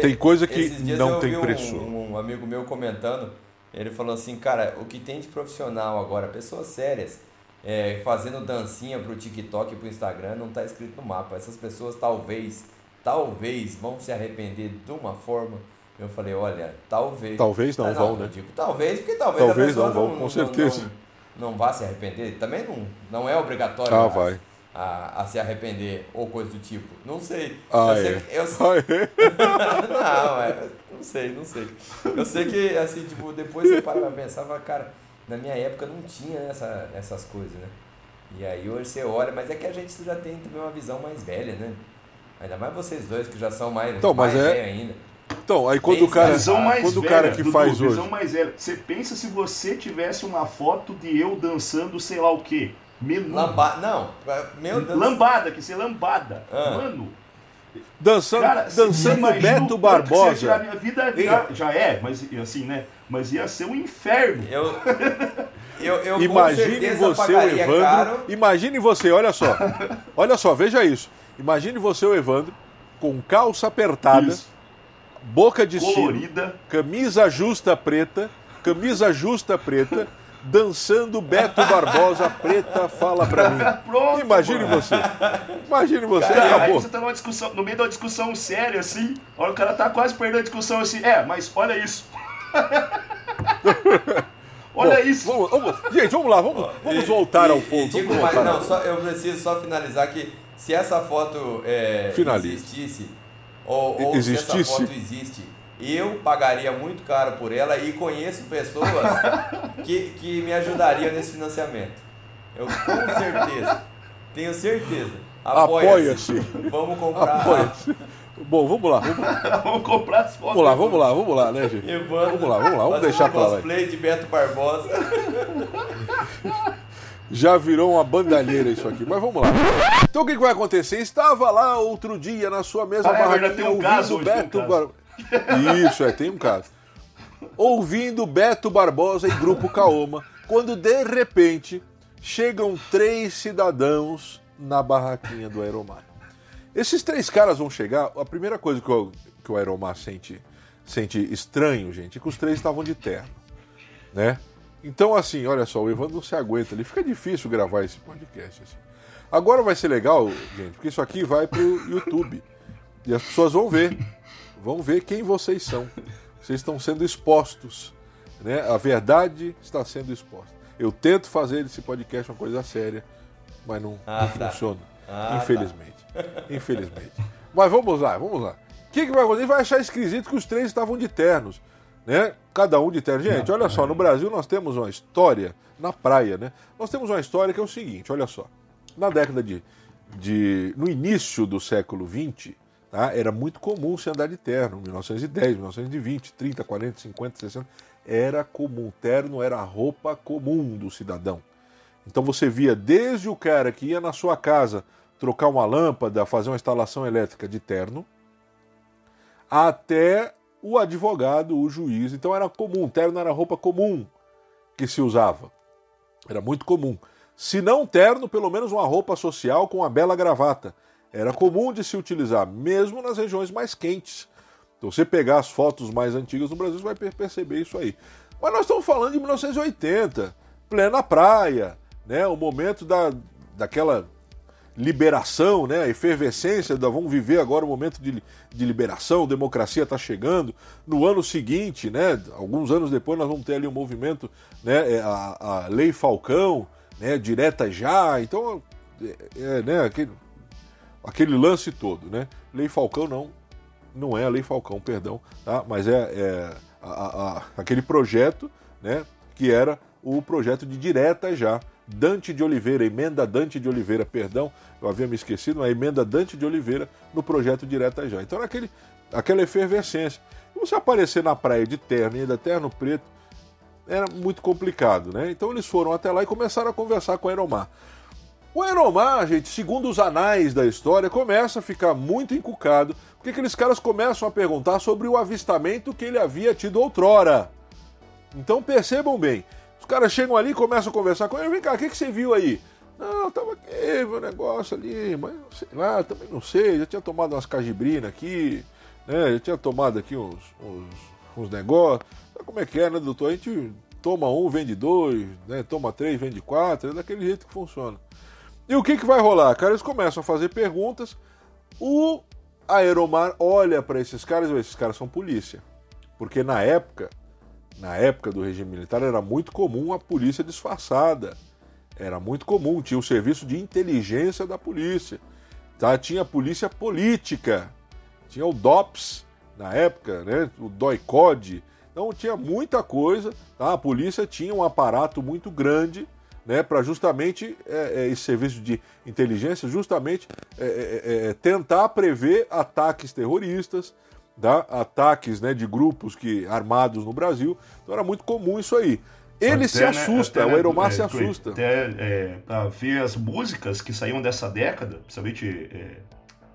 Tem coisa que esses dias não eu tem vi um- preço. Um, amigo meu comentando, ele falou assim, cara, o que tem de profissional agora, pessoas sérias, é, fazendo dancinha pro TikTok e pro Instagram, não tá escrito no mapa. Essas pessoas talvez, talvez vão se arrepender de uma forma. Eu falei, olha, talvez. Talvez não Ah, vão, eu né? digo talvez, porque talvez, Talvez não vão, com certeza. Não, não vá se arrepender. Também não, não é obrigatório Ah, a, vai. A, a se arrepender ou coisa do tipo. Não sei. Ah, eu sei é. que- eu, Ah, é? não, é, não sei, não sei. Eu sei que, assim, tipo, depois você para pra pensar e fala, cara, na minha época não tinha essa, essas coisas, né? E aí hoje você olha, mas é que a gente já tem também uma visão mais velha, né? Ainda mais vocês dois que já são mais, Então, mas mais é- velho ainda. Então, aí quando Bem o cara, Visão mais quando o cara que Dudu, faz visão hoje. mais velha. Você pensa se você tivesse uma foto de eu dançando sei lá o quê? Menudo. Lamba... Não, meu Deus. Lambada, que ser lambada. Ah. Mano, Dançando, cara, dançando Beto Barbosa. minha vida já, já é, mas assim, né? Mas ia ser um inferno. Eu, eu, eu Imagine você, o Evandro. caro. Imagine você, olha só. Olha só, veja isso. Imagine você, o Evandro, com calça apertada, Isso. Boca de Colorida. camisa justa preta, camisa justa preta, dançando Beto Barbosa preta fala pra mim. Pronto, Imagine mano. você. Imagine você, Cara, aí acabou. você tá numa discussão, no meio de uma discussão séria, assim, a hora o cara tá quase perdendo a discussão assim, é, mas olha isso. olha Bom, isso. Vamos, vamos- gente, vamos lá, vamos, vamos voltar ao E- e ponto. digo ao não, só, eu preciso só finalizar que se essa foto é, existisse, ou, ou se Existisse? essa foto existe, eu pagaria muito caro por ela e conheço pessoas que, que me ajudariam nesse financiamento. Eu com certeza, tenho certeza. Apoia-se. Vamos comprar. Apoia-se. Bom, vamos lá, vamos, Vamos comprar as fotos. vamos lá, vamos lá, vamos lá, né, gente? Evandro, Vamos lá, vamos lá, vamos deixar um pra lá. cosplay de Beto Barbosa. Já virou uma bandalheira isso aqui, mas vamos lá. Então o que, que vai acontecer? Estava lá outro dia na sua mesma Ah, é barraquinha tem um caso hoje, um Beto caso. Bar... Isso, é, tem um caso. Ouvindo Beto Barbosa e Grupo Caoma, quando de repente chegam três cidadãos na barraquinha do Aeromar. Esses três caras vão chegar, a primeira coisa que o, que o Aeromar sente, sente estranho, gente, é que os três estavam de terno, né? Então, assim, olha só, o Evandro não se aguenta ali. Fica difícil gravar esse podcast. Assim. Agora vai ser legal, gente, porque isso aqui vai pro YouTube. E as pessoas vão ver. Vão ver quem vocês são. Vocês estão sendo expostos. Né? A verdade está sendo exposta. Eu tento fazer esse podcast uma coisa séria, mas não, Ah, não tá. funciona. Ah, infelizmente. Infelizmente. Mas vamos lá, vamos lá. O que, que vai acontecer? Vai achar esquisito que os três estavam de ternos. Né? Cada um de terno. Gente, olha só, no Brasil nós temos uma história, na praia, né? Nós temos uma história que é o seguinte, olha só. Na década de. de no início do século XX, tá? era muito comum se andar de terno. 1910, 1920, 30, 40, 50, 60. Era comum. Terno era a roupa comum do cidadão. Então você via desde o cara que ia na sua casa trocar uma lâmpada, fazer uma instalação elétrica de terno, até o advogado, o juiz. Então era comum, terno era roupa comum. que se usava. Era muito comum. Se não terno, pelo menos uma roupa social com uma bela gravata. Era comum de se utilizar, mesmo nas regiões mais quentes. Então, você pegar as fotos mais antigas no Brasil, você vai perceber isso aí. Mas nós estamos falando de 1980, plena praia, né? O momento da, daquela liberação, né? A efervescência da vamos viver agora o momento de, de liberação, democracia está chegando. No ano seguinte, né? Alguns anos depois nós vamos ter ali um movimento, né? É, a, a Lei Falcão, né? Direta já. Então, é, é, né? Aquele, aquele lance todo, né? Lei Falcão não, não é a Lei Falcão, perdão, tá? Mas é, é a, a, aquele projeto, né? Que era o projeto de direta já Dante de Oliveira, emenda Dante de Oliveira, perdão, eu havia me esquecido, a emenda Dante de Oliveira no projeto Direta Já. Então, naquele, aquela efervescência. E você aparecer na praia de terno, ainda terno preto, era muito complicado, né? Então eles foram até lá e começaram a conversar com o Aeromar. O Aeromar, gente, segundo os anais da história, começa a ficar muito encucado, porque aqueles caras começam a perguntar sobre o avistamento que ele havia tido outrora. Então percebam bem, os caras chegam ali e começam a conversar com ele. Vem cá, o que, que você viu aí? Não, tava aqui, um negócio ali, mas sei lá, também não sei. Já tinha tomado umas cajibrinas aqui, né? Já tinha tomado aqui uns, uns, uns negócios. Sabe como é que é, né, doutor? A gente toma um, vende dois, né? Toma três, vende quatro. É daquele jeito que funciona. E o que, que vai rolar? Cara, eles começam a fazer perguntas. O Aeromar olha para esses caras e esses caras são polícia. Porque na época na época do regime militar era muito comum a polícia disfarçada. Era muito comum, tinha o serviço de inteligência da polícia. Tá? Tinha a polícia política, tinha o DOPS na época, né? o DOICOD. Então tinha muita coisa. Tá? A polícia tinha um aparato muito grande né, para justamente é, é, esse serviço de inteligência, justamente é, é, é tentar prever ataques terroristas, tá? ataques né, de grupos que armados no Brasil. Então era muito comum isso aí. Ele até, se né, assusta, né, o Aeromar é, se assusta. Até é, para ver as músicas que saíam dessa década, principalmente é,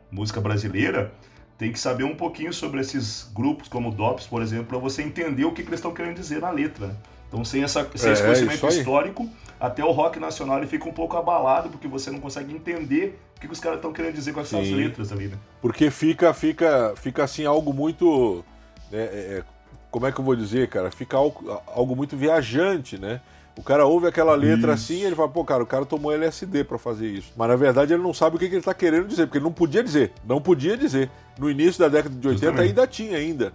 música brasileira, tem que saber um pouquinho sobre esses grupos como o DOPS, por exemplo, para você entender o que, que eles estão querendo dizer na letra. Então, sem, essa, sem esse é, conhecimento histórico, até o rock nacional ele fica um pouco abalado, porque você não consegue entender o que, que os caras estão querendo dizer com essas letras ali, né? Porque fica, fica, fica assim algo muito. Né, é, é, como é que eu vou dizer, cara? Fica algo, algo muito viajante, né? O cara ouve aquela letra isso. assim e ele fala, pô, cara, o cara tomou LSD para fazer isso. Mas na verdade ele não sabe o que, que ele tá querendo dizer, porque ele não podia dizer. Não podia dizer. No início da década de 80 Justamente. ainda tinha ainda.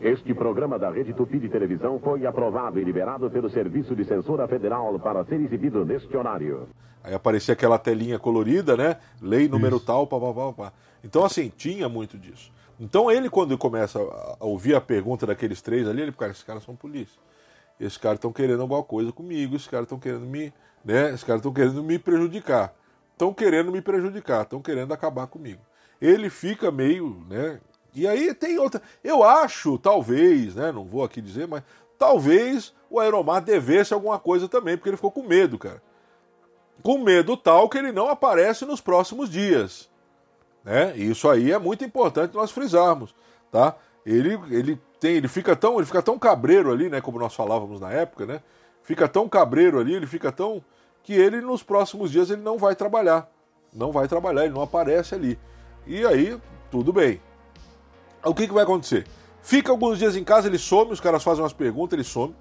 Este programa da Rede Tupi de Televisão foi aprovado e liberado pelo Serviço de Censura Federal para ser exibido neste horário. Aí aparecia aquela telinha colorida, né? Lei número Isso. tal, pá, pá, pá, pá. Então, assim, tinha muito disso. Então, ele, quando começa a ouvir a pergunta daqueles três ali, ele, cara, esses caras são polícia. Esses caras estão querendo alguma coisa comigo, esses caras estão querendo me. Né? Esses caras estão querendo me prejudicar. Estão querendo me prejudicar, estão querendo acabar comigo. Ele fica meio, né? E aí tem outra. Eu acho, talvez, né? Não vou aqui dizer, mas talvez o Aeromar devesse alguma coisa também, porque ele ficou com medo, cara. Com medo tal que ele não aparece nos próximos dias. Né? Isso aí é muito importante nós frisarmos, tá? Ele, ele tem, ele fica tão, ele fica tão cabreiro ali, né, como nós falávamos na época, né? Fica tão cabreiro ali, ele fica tão que ele nos próximos dias ele não vai trabalhar. Não vai trabalhar, ele não aparece ali. E aí, tudo bem o que, que vai acontecer? Fica alguns dias em casa, ele some, os caras fazem umas perguntas, ele some.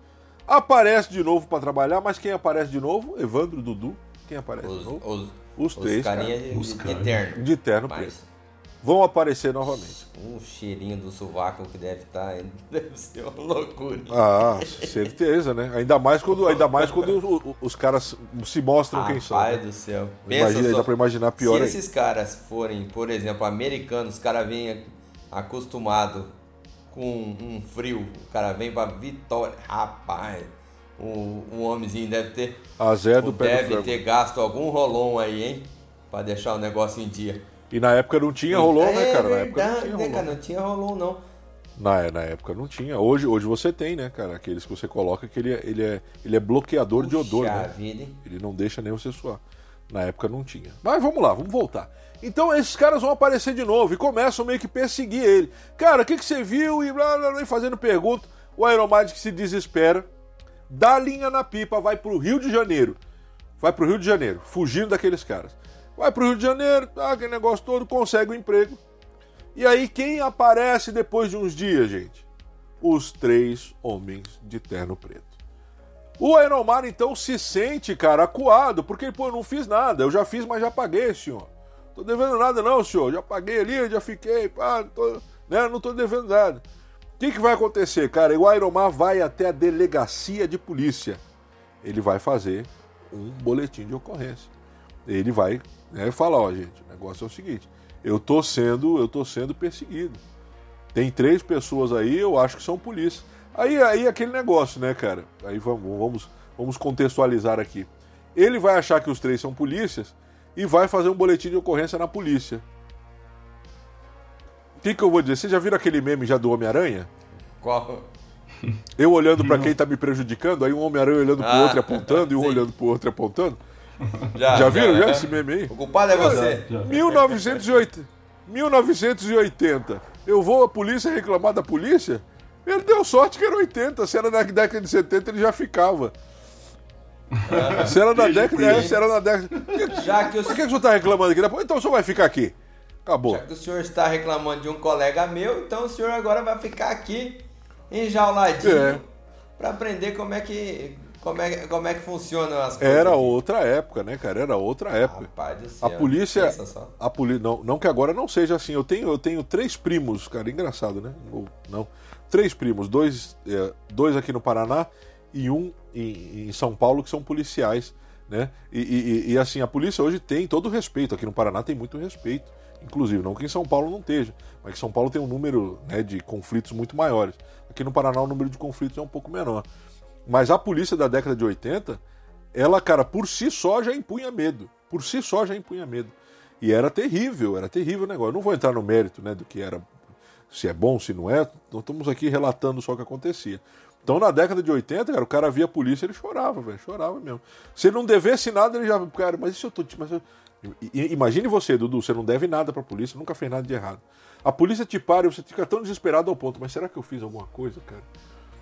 Aparece de novo para trabalhar, mas quem aparece de novo? Evandro, Dudu. Quem aparece os, de novo? Os, os três. Carinha de, os de, terno. De terno mas... preto. Vão aparecer novamente. Um cheirinho do sovaco que deve estar. Tá, deve ser uma loucura. Ah, certeza, né? Ainda mais quando, ainda mais quando os caras se mostram ah, quem são. Pai né? do céu. Imagina, só, dá pra imaginar pior Se aí. esses caras forem, por exemplo, americanos, os caras vêm acostumado com um frio, o cara vem pra Vitória, rapaz, o, o homemzinho deve ter. A Zé do Deve ter gasto algum rolão aí, hein? Pra deixar o negócio em dia. E na época não tinha rolão, é né, cara? na época não tinha né, cara? Não tinha rolão, não. Na, na época não tinha. Hoje, hoje você tem, né, cara? Aqueles que você coloca que ele é, ele é, ele é bloqueador Puxa de odor, né? Vida, Ele não deixa nem você suar. Na época não tinha. Mas vamos lá, vamos voltar. Então esses caras vão aparecer de novo e começam meio que perseguir ele. Cara, o que, que você viu? E blá, blá, blá, fazendo pergunta. O Aeromagic se desespera, dá linha na pipa, vai pro Rio de Janeiro. Vai pro Rio de Janeiro, fugindo daqueles caras. Vai pro Rio de Janeiro, tá, aquele negócio todo, consegue o um emprego. E aí quem aparece depois de uns dias, gente? Os três homens de terno preto. O Aenomar então se sente, cara, acuado, porque, pô, eu não fiz nada, eu já fiz, mas já paguei, senhor. Tô devendo nada não, senhor, já paguei ali, já fiquei, pá, tô, né, não tô devendo nada. O que, que vai acontecer, cara? O Aeromar vai até a delegacia de polícia. Ele vai fazer um boletim de ocorrência. Ele vai né, falar, ó, gente, o negócio é o seguinte, eu tô sendo, eu tô sendo perseguido. Tem três pessoas aí, eu acho que são polícia. Aí, aí aquele negócio, né, cara? Aí vamos, vamos, vamos contextualizar aqui. Ele vai achar que os três são polícias e vai fazer um boletim de ocorrência na polícia. O que, que eu vou dizer? Vocês já viram aquele meme já do Homem-Aranha? Qual? Eu olhando para quem tá me prejudicando, aí um Homem-Aranha olhando pro Ah, outro e apontando, e um sim. olhando pro outro e apontando. Já, Já viram já é. esse meme aí? O culpado é você. 1980. 1980. Eu vou à polícia reclamar da polícia? Ele deu sorte que era 80. Se era na década de 70, ele já ficava. Se era na década, é, se era na década. Já que, o, Por que, que o senhor tá reclamando aqui? Então o senhor vai ficar aqui. Acabou. já que o senhor está reclamando de um colega meu, então o senhor agora vai ficar aqui enjauladinho É. para aprender como é que como é, como é que funcionam as coisas. Era aqui. outra época, né, cara? Era outra época. Rapaz do A céu. polícia. Pensa só. A poli... não, não que agora não seja assim. Eu tenho, eu tenho três primos, cara. Engraçado, né? Ou não. Três primos. Dois, é, dois aqui no Paraná e um em, em São Paulo que são policiais, né? E, e- e, assim, a polícia hoje tem todo o respeito. Aqui no Paraná tem muito respeito. Inclusive, não que em São Paulo não esteja, mas que São Paulo tem um número né, de conflitos muito maiores. Aqui no Paraná o número de conflitos é um pouco menor. Mas a polícia da década de 80, ela, cara, por si só já impunha medo. Por si só já impunha medo. E era terrível, era terrível o negócio. Eu não vou entrar no mérito, né, do que era, se é bom, se não é. Nós estamos aqui relatando só o que acontecia. Então, na década de 80, cara, o cara via a polícia, ele chorava, velho, chorava mesmo. Se ele não devesse nada, ele já, cara, mas se eu tô, mas eu- Imagine você, Dudu, você não deve nada pra polícia, nunca fez nada de errado. A polícia te para e você fica tão desesperado ao ponto, mas será que eu fiz alguma coisa, cara?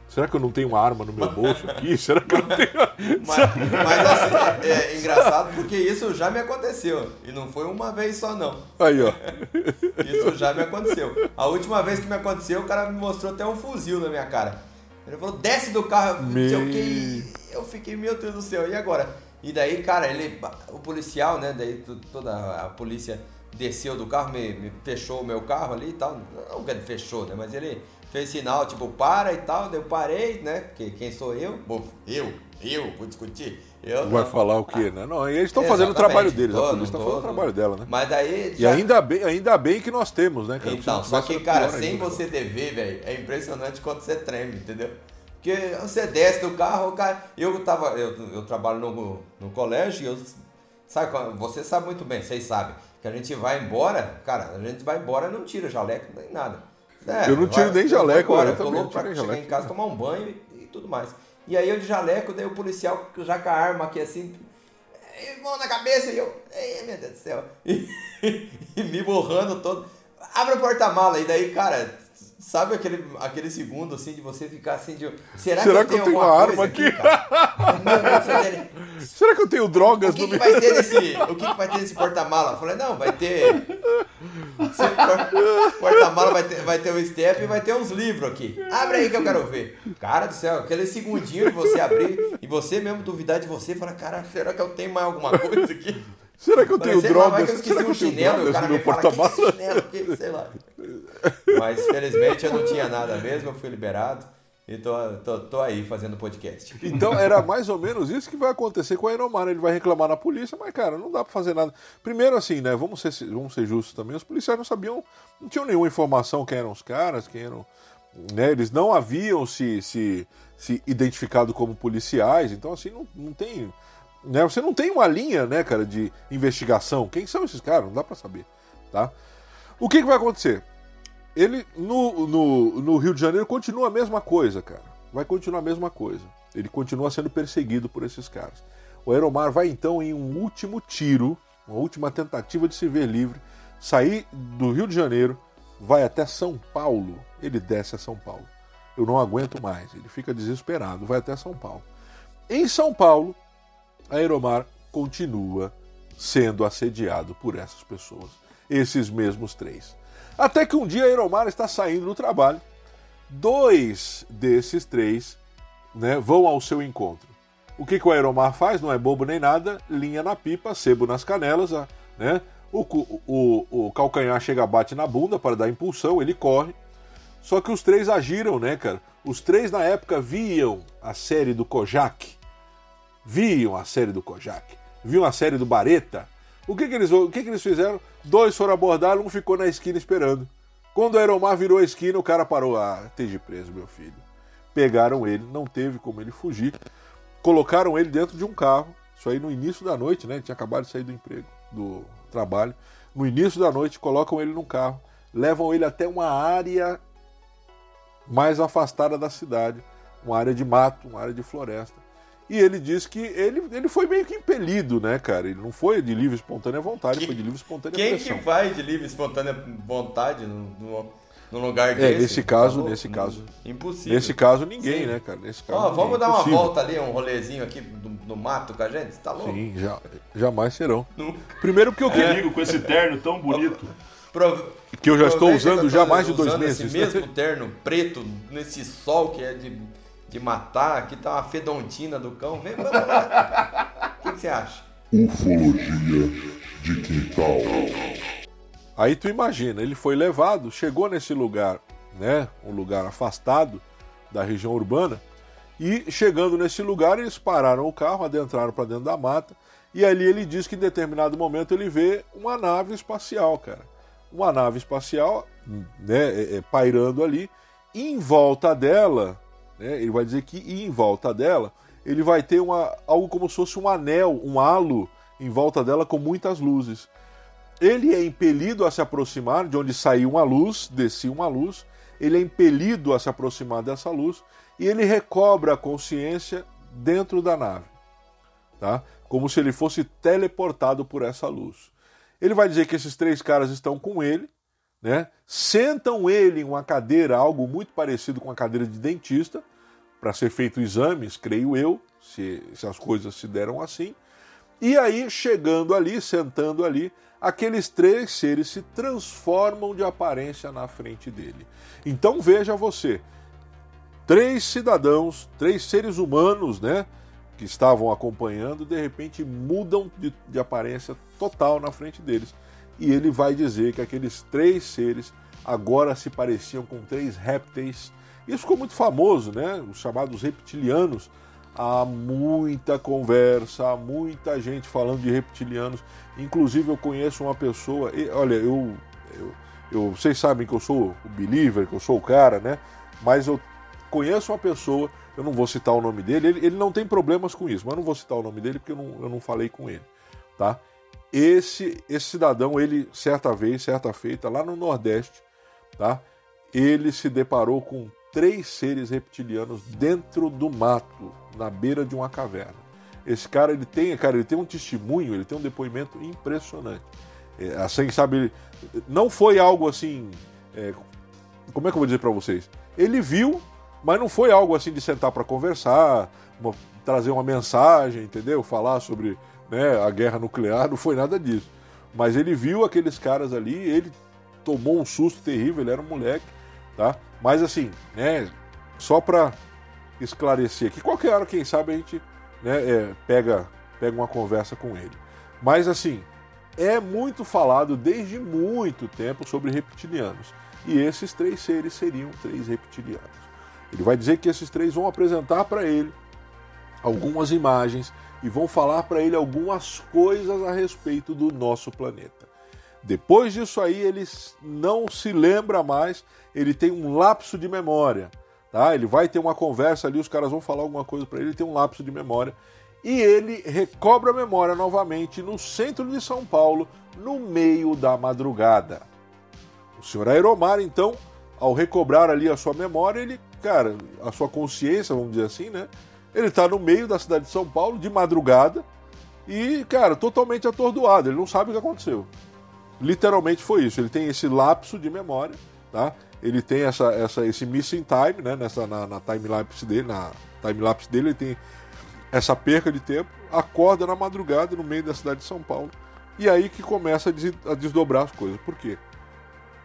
Será que eu não tenho uma arma no meu bolso aqui? Será que eu não tenho. Mas, mas assim, é, é engraçado porque isso já me aconteceu. E não foi uma vez só, não. Aí, ó. Isso já me aconteceu. A última vez que me aconteceu, o cara me mostrou até um fuzil na minha cara. Ele falou, desce do carro, não sei o que. Eu fiquei, meu Deus do céu, e agora? E daí, cara, ele. O policial, né? Daí toda a polícia desceu do carro, me, me fechou o meu carro ali e tal. Não que ele fechou, né? Mas ele fez sinal, tipo, para e tal. Eu parei, né? Porque quem sou eu? Bom, eu, eu, vou discutir. Eu Vai não. falar o quê, né? Não, e eles estão fazendo o trabalho deles, tô, a não polícia está fazendo o trabalho dela, né? Mas daí. E já- ainda bem, ainda bem que nós temos, né, cara? então, só que, cara, sem ainda, você dever, velho, é impressionante quanto você treme, entendeu? Porque você desce do carro, o cara. Eu tava. Eu, eu trabalho no, no colégio e eu. Sabe, você sabe muito bem, vocês sabem. Que a gente vai embora, cara, a gente vai embora não tira jaleco nem nada. É, Eu não tiro nem eu jaleco, embora, eu tô louco pra chegar jaleco. em casa, tomar um banho e, e tudo mais. E aí eu de jaleco, daí o policial já com a arma aqui assim, mão na cabeça e eu, ei, meu Deus do céu, e, e me borrando todo. Abre o porta-mala, e daí, cara, sabe aquele, aquele segundo assim de você ficar assim de. Será, Será que eu tenho, uma arma aqui? céu, dele, Será que eu tenho o drogas que, no que meu. vai ter nesse. O que, que vai ter nesse porta-mala? Eu falei, não, vai ter. Porta-mala vai ter, vai ter o step e vai ter uns livros aqui. Abre aí que eu quero ver. Cara do céu, aquele segundinho de você abrir e você mesmo duvidar de você e falar, cara, será que eu tenho mais alguma coisa aqui? Será que eu tenho lá, drogas? que Será que eu tenho chinelo drogas no me meu fala, que que porta-mala? esse chinelo? Que, sei lá. Mas felizmente eu não tinha nada mesmo, eu fui liberado e tô, tô, tô aí fazendo podcast. Então era mais ou menos isso que vai acontecer com o Aenomar. Ele vai reclamar na polícia, mas, cara, não dá pra fazer nada. Primeiro, assim, né? Vamos ser, vamos ser justos também. Os policiais não sabiam, não tinham nenhuma informação quem eram os caras, quem eram. Né, eles não haviam se, se, se identificado como policiais, então assim, não, não tem. Né, você não tem uma linha, né, cara, de investigação. Quem são esses caras? Não dá pra saber. Tá? O que, que vai acontecer? Ele, no, no, no Rio de Janeiro, continua a mesma coisa, cara. Vai continuar a mesma coisa. Ele continua sendo perseguido por esses caras. O Aeromar vai então em um último tiro, uma última tentativa de se ver livre, sair do Rio de Janeiro, vai até São Paulo. Ele desce a São Paulo. Eu não aguento mais. Ele fica desesperado, vai até São Paulo. Em São Paulo, a Aeromar continua sendo assediado por essas pessoas, esses mesmos três. Até que um dia Aeromar está saindo do trabalho, dois desses três né, vão ao seu encontro. O que, que o Aeromar faz? Não é bobo nem nada, linha na pipa, sebo nas canelas, né? O, o, o calcanhar chega, bate na bunda para dar impulsão, ele corre. Só que os três agiram, né, cara? Os três na época viam a série do Kojak. Viam a série do Kojak. Viam a série do Bareta. O que, que, eles, o que, que eles fizeram? Dois foram abordar, um ficou na esquina esperando. Quando o Aeromar virou a esquina, o cara parou. Ah, esteja preso, meu filho. Pegaram ele, não teve como ele fugir. Colocaram ele dentro de um carro. Isso aí no início da noite, né? Ele tinha acabado de sair do emprego, do trabalho. No início da noite, colocam ele num carro, levam ele até uma área mais afastada da cidade, uma área de mato, uma área de floresta. E ele diz que ele, ele foi meio que impelido, né, cara? Ele não foi de livre espontânea vontade, Que- foi de livre espontânea Quem pressão. que vai de livre espontânea vontade no, no, no lugar É, desse? nesse caso, Tá nesse caso. Impossível. Nesse caso, ninguém, Sim. né, cara? Nesse caso, Ó, vamos dar uma Impossível. volta ali, um rolezinho aqui do, do mato com a gente? Você tá louco? Sim, já, jamais serão. Nunca. Primeiro porque eu queria. Comigo, com esse terno tão bonito. Pro- Que eu já estou usando já mais de dois meses. Esse mesmo terno preto, nesse sol que é de, de matar, aqui tá uma fedontina do cão. Vem, vamos lá. O que, que você acha? Ufologia de quintal. Aí tu imagina, ele foi levado, chegou nesse lugar, né? Um lugar afastado da região urbana. E chegando nesse lugar, eles pararam o carro, adentraram para dentro da mata. E ali ele diz que em determinado momento ele vê uma nave espacial, cara. Uma nave espacial, né? é, é, pairando ali. E em volta dela, né? Ele vai dizer que em volta dela ele vai ter uma, algo como se fosse um anel, um halo em volta dela com muitas luzes. Ele é impelido a se aproximar de onde saiu uma luz, descia uma luz, ele é impelido a se aproximar dessa luz e ele recobra a consciência dentro da nave, tá? Como se ele fosse teleportado por essa luz. Ele vai dizer que esses três caras estão com ele, né? Sentam ele em uma cadeira, algo muito parecido com a cadeira de dentista, para ser feito exames, creio eu, se, se as coisas se deram assim. E aí, chegando ali, sentando ali, aqueles três seres se transformam de aparência na frente dele. Então veja você, três cidadãos, três seres humanos, né, que estavam acompanhando, de repente mudam de, de aparência total na frente deles. E ele vai dizer que aqueles três seres agora se pareciam com três répteis. Isso ficou muito famoso, né? Os chamados reptilianos. Há muita conversa, há muita gente falando de reptilianos. Inclusive, eu conheço uma pessoa. e, olha, eu, eu, eu. Vocês sabem que eu sou o believer, que eu sou o cara, né? Mas eu conheço uma pessoa, eu não vou citar o nome dele, ele, ele não tem problemas com isso, mas eu não vou citar o nome dele porque eu não, eu não falei com ele, tá? Esse, esse cidadão, ele, certa vez, certa feita, lá no Nordeste, tá? Ele se deparou com três seres reptilianos dentro do mato, na beira de uma caverna. Esse cara, ele tem, cara, ele tem um testemunho, ele tem um depoimento impressionante. É, assim, sabe, não foi algo assim, é, como é que eu vou dizer para vocês? Ele viu, mas não foi algo assim de sentar para conversar, uma- trazer uma mensagem, entendeu? Falar sobre né, a guerra nuclear, não foi nada disso. Mas ele viu aqueles caras ali, ele tomou um susto terrível, ele era um moleque, tá? Mas assim, né, só para esclarecer aqui, qualquer hora, quem sabe, a gente né, é, pega, pega uma conversa com ele. Mas assim, é muito falado desde muito tempo sobre reptilianos. E esses três seres seriam três reptilianos. Ele vai dizer que esses três vão apresentar para ele algumas imagens e vão falar para ele algumas coisas a respeito do nosso planeta. Depois disso aí, ele não se lembra mais, ele tem um lapso de memória. Tá? Ele vai ter uma conversa ali, os caras vão falar alguma coisa para ele, ele tem um lapso de memória. E ele recobra a memória novamente no centro de São Paulo, no meio da madrugada. O senhor Aeromar, então, ao recobrar ali a sua memória, ele, cara, a sua consciência, vamos dizer assim, né? Ele tá no meio da cidade de São Paulo, de madrugada, e, cara, totalmente atordoado. Ele não sabe o que aconteceu. Literalmente foi isso. Ele tem esse lapso de memória, tá? Ele tem essa, essa, esse missing time, né? Nessa, na, na time-lapse dele, na time-lapse dele, ele tem essa perca de tempo, acorda na madrugada no meio da cidade de São Paulo. E aí que começa a desdobrar as coisas. Por quê?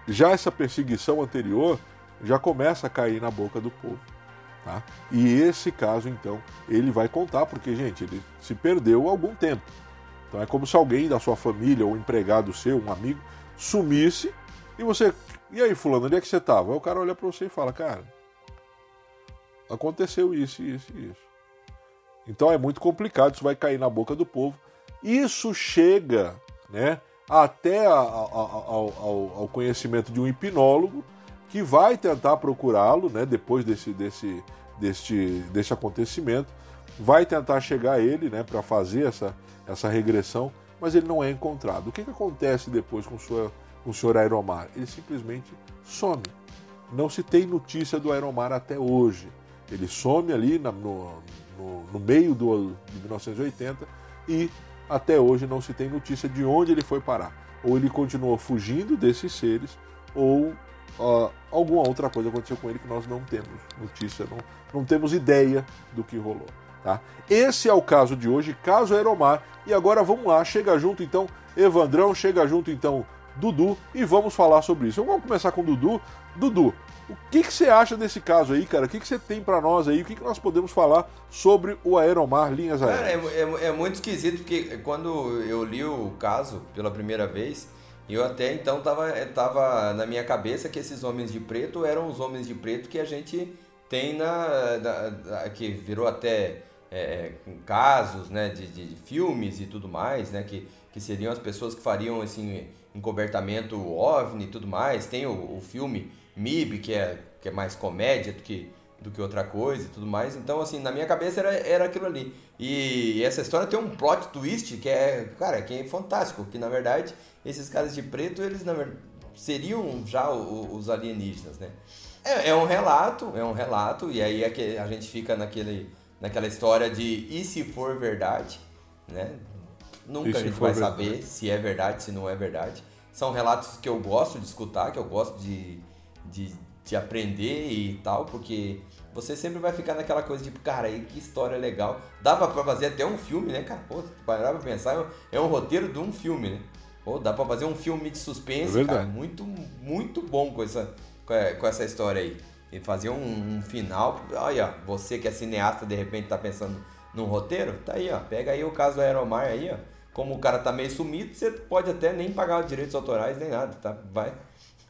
Já essa perseguição anterior já começa a cair na boca do povo. Tá? E esse caso, então, ele vai contar, porque, gente, ele se perdeu há algum tempo. Então é como se alguém da sua família, ou um empregado seu, um amigo, sumisse e você. E aí, Fulano, onde é que você estava? Aí o cara olha para você e fala: Cara, aconteceu isso, isso e isso. Então é muito complicado, isso vai cair na boca do povo. Isso chega né, até ao, ao, conhecimento de um hipnólogo que vai tentar procurá-lo né, depois desse, desse, desse, desse acontecimento, vai tentar chegar a ele né, para fazer essa, essa regressão, mas ele não é encontrado. O que, que acontece depois com senhor, com o senhor Aeromar? Ele simplesmente some. Não se tem notícia do Aeromar até hoje. Ele some ali na, no, no, no, meio do, de 1980 e até hoje não se tem notícia de onde ele foi parar. Ou ele continuou fugindo desses seres, ou uh, alguma outra coisa aconteceu com ele que nós não temos notícia, não, não temos ideia do que rolou. Tá? Esse é o caso de hoje, caso Aeromar. E agora vamos lá, chega junto então Evandrão, chega junto então Dudu e vamos falar sobre isso. Vamos começar com o Dudu. Dudu, o que, que você acha desse caso aí, cara? O que, que você tem para nós aí? O que, que nós podemos falar sobre o Aeromar Linhas Aéreas? Cara, é, é, é, muito esquisito porque quando eu li o caso pela primeira vez, eu até então tava, tava na minha cabeça que esses homens de preto eram os homens de preto que a gente tem na. na, na que virou até é, casos né, de, de, filmes e tudo mais, né? Que, que seriam as pessoas que fariam assim, encobertamento OVNI e tudo mais. Tem o, o filme MIB, que é, que é mais comédia do que, do que outra coisa e tudo mais. Então, assim, na minha cabeça era, era aquilo ali. E essa história tem um plot twist que é, cara, que é fantástico. Que na verdade, esses caras de preto, eles na verdade, seriam já os alienígenas, né? É, é um relato, é um relato, e aí é que a gente fica naquele, naquela história de e se for verdade, né? Nunca a gente vai verdade. saber se é verdade, se não é verdade. São relatos que eu gosto de escutar, que eu gosto de, de, de aprender e tal, porque você sempre vai ficar naquela coisa de, cara, aí que história legal. Dava pra fazer até um filme, né, cara? Pô, parar pra pensar, é um roteiro de um filme, né? Pô, dá pra fazer um filme de suspense, é cara, muito, muito bom com essa, com essa história aí. E fazer um, um final, olha, você que é cineasta, de repente tá pensando num roteiro, tá aí, ó, pega aí o caso do Aeromar aí, ó. Como o cara tá meio sumido, você pode até nem pagar os direitos autorais nem nada, tá? Vai,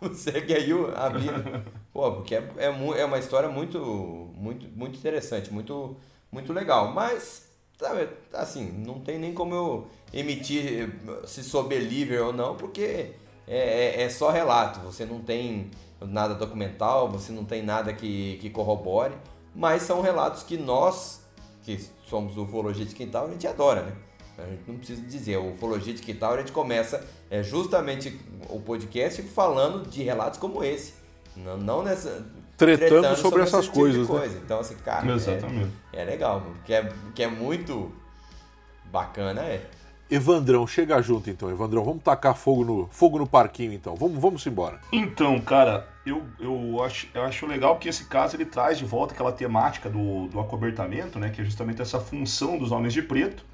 segue aí a vida. Pô, porque é, é, é, uma história muito, muito, muito interessante, muito, muito legal. Mas, sabe, assim, não tem nem como eu emitir se sou believer ou não, porque é, é, é só relato. Você não tem nada documental, você não tem nada que, que corrobore. Mas são relatos que nós, que somos ufologia de quintal, a gente adora, né? A gente não precisa dizer, o Ufologia de Quintal a gente começa é, justamente o podcast falando de relatos como esse. Não, não nessa. Tretando, tretando sobre, sobre essas tipo coisas. Né? Coisa. Então, assim, cara, é, é, legal, que é, que é muito bacana, é. Evandrão, chega junto então, Evandrão. Vamos tacar fogo no, fogo no parquinho então. Vamos, vamos embora. Então, cara, eu, eu, acho, eu acho legal que esse caso ele traz de volta aquela temática do, do acobertamento, né? Que é justamente essa função dos homens de preto.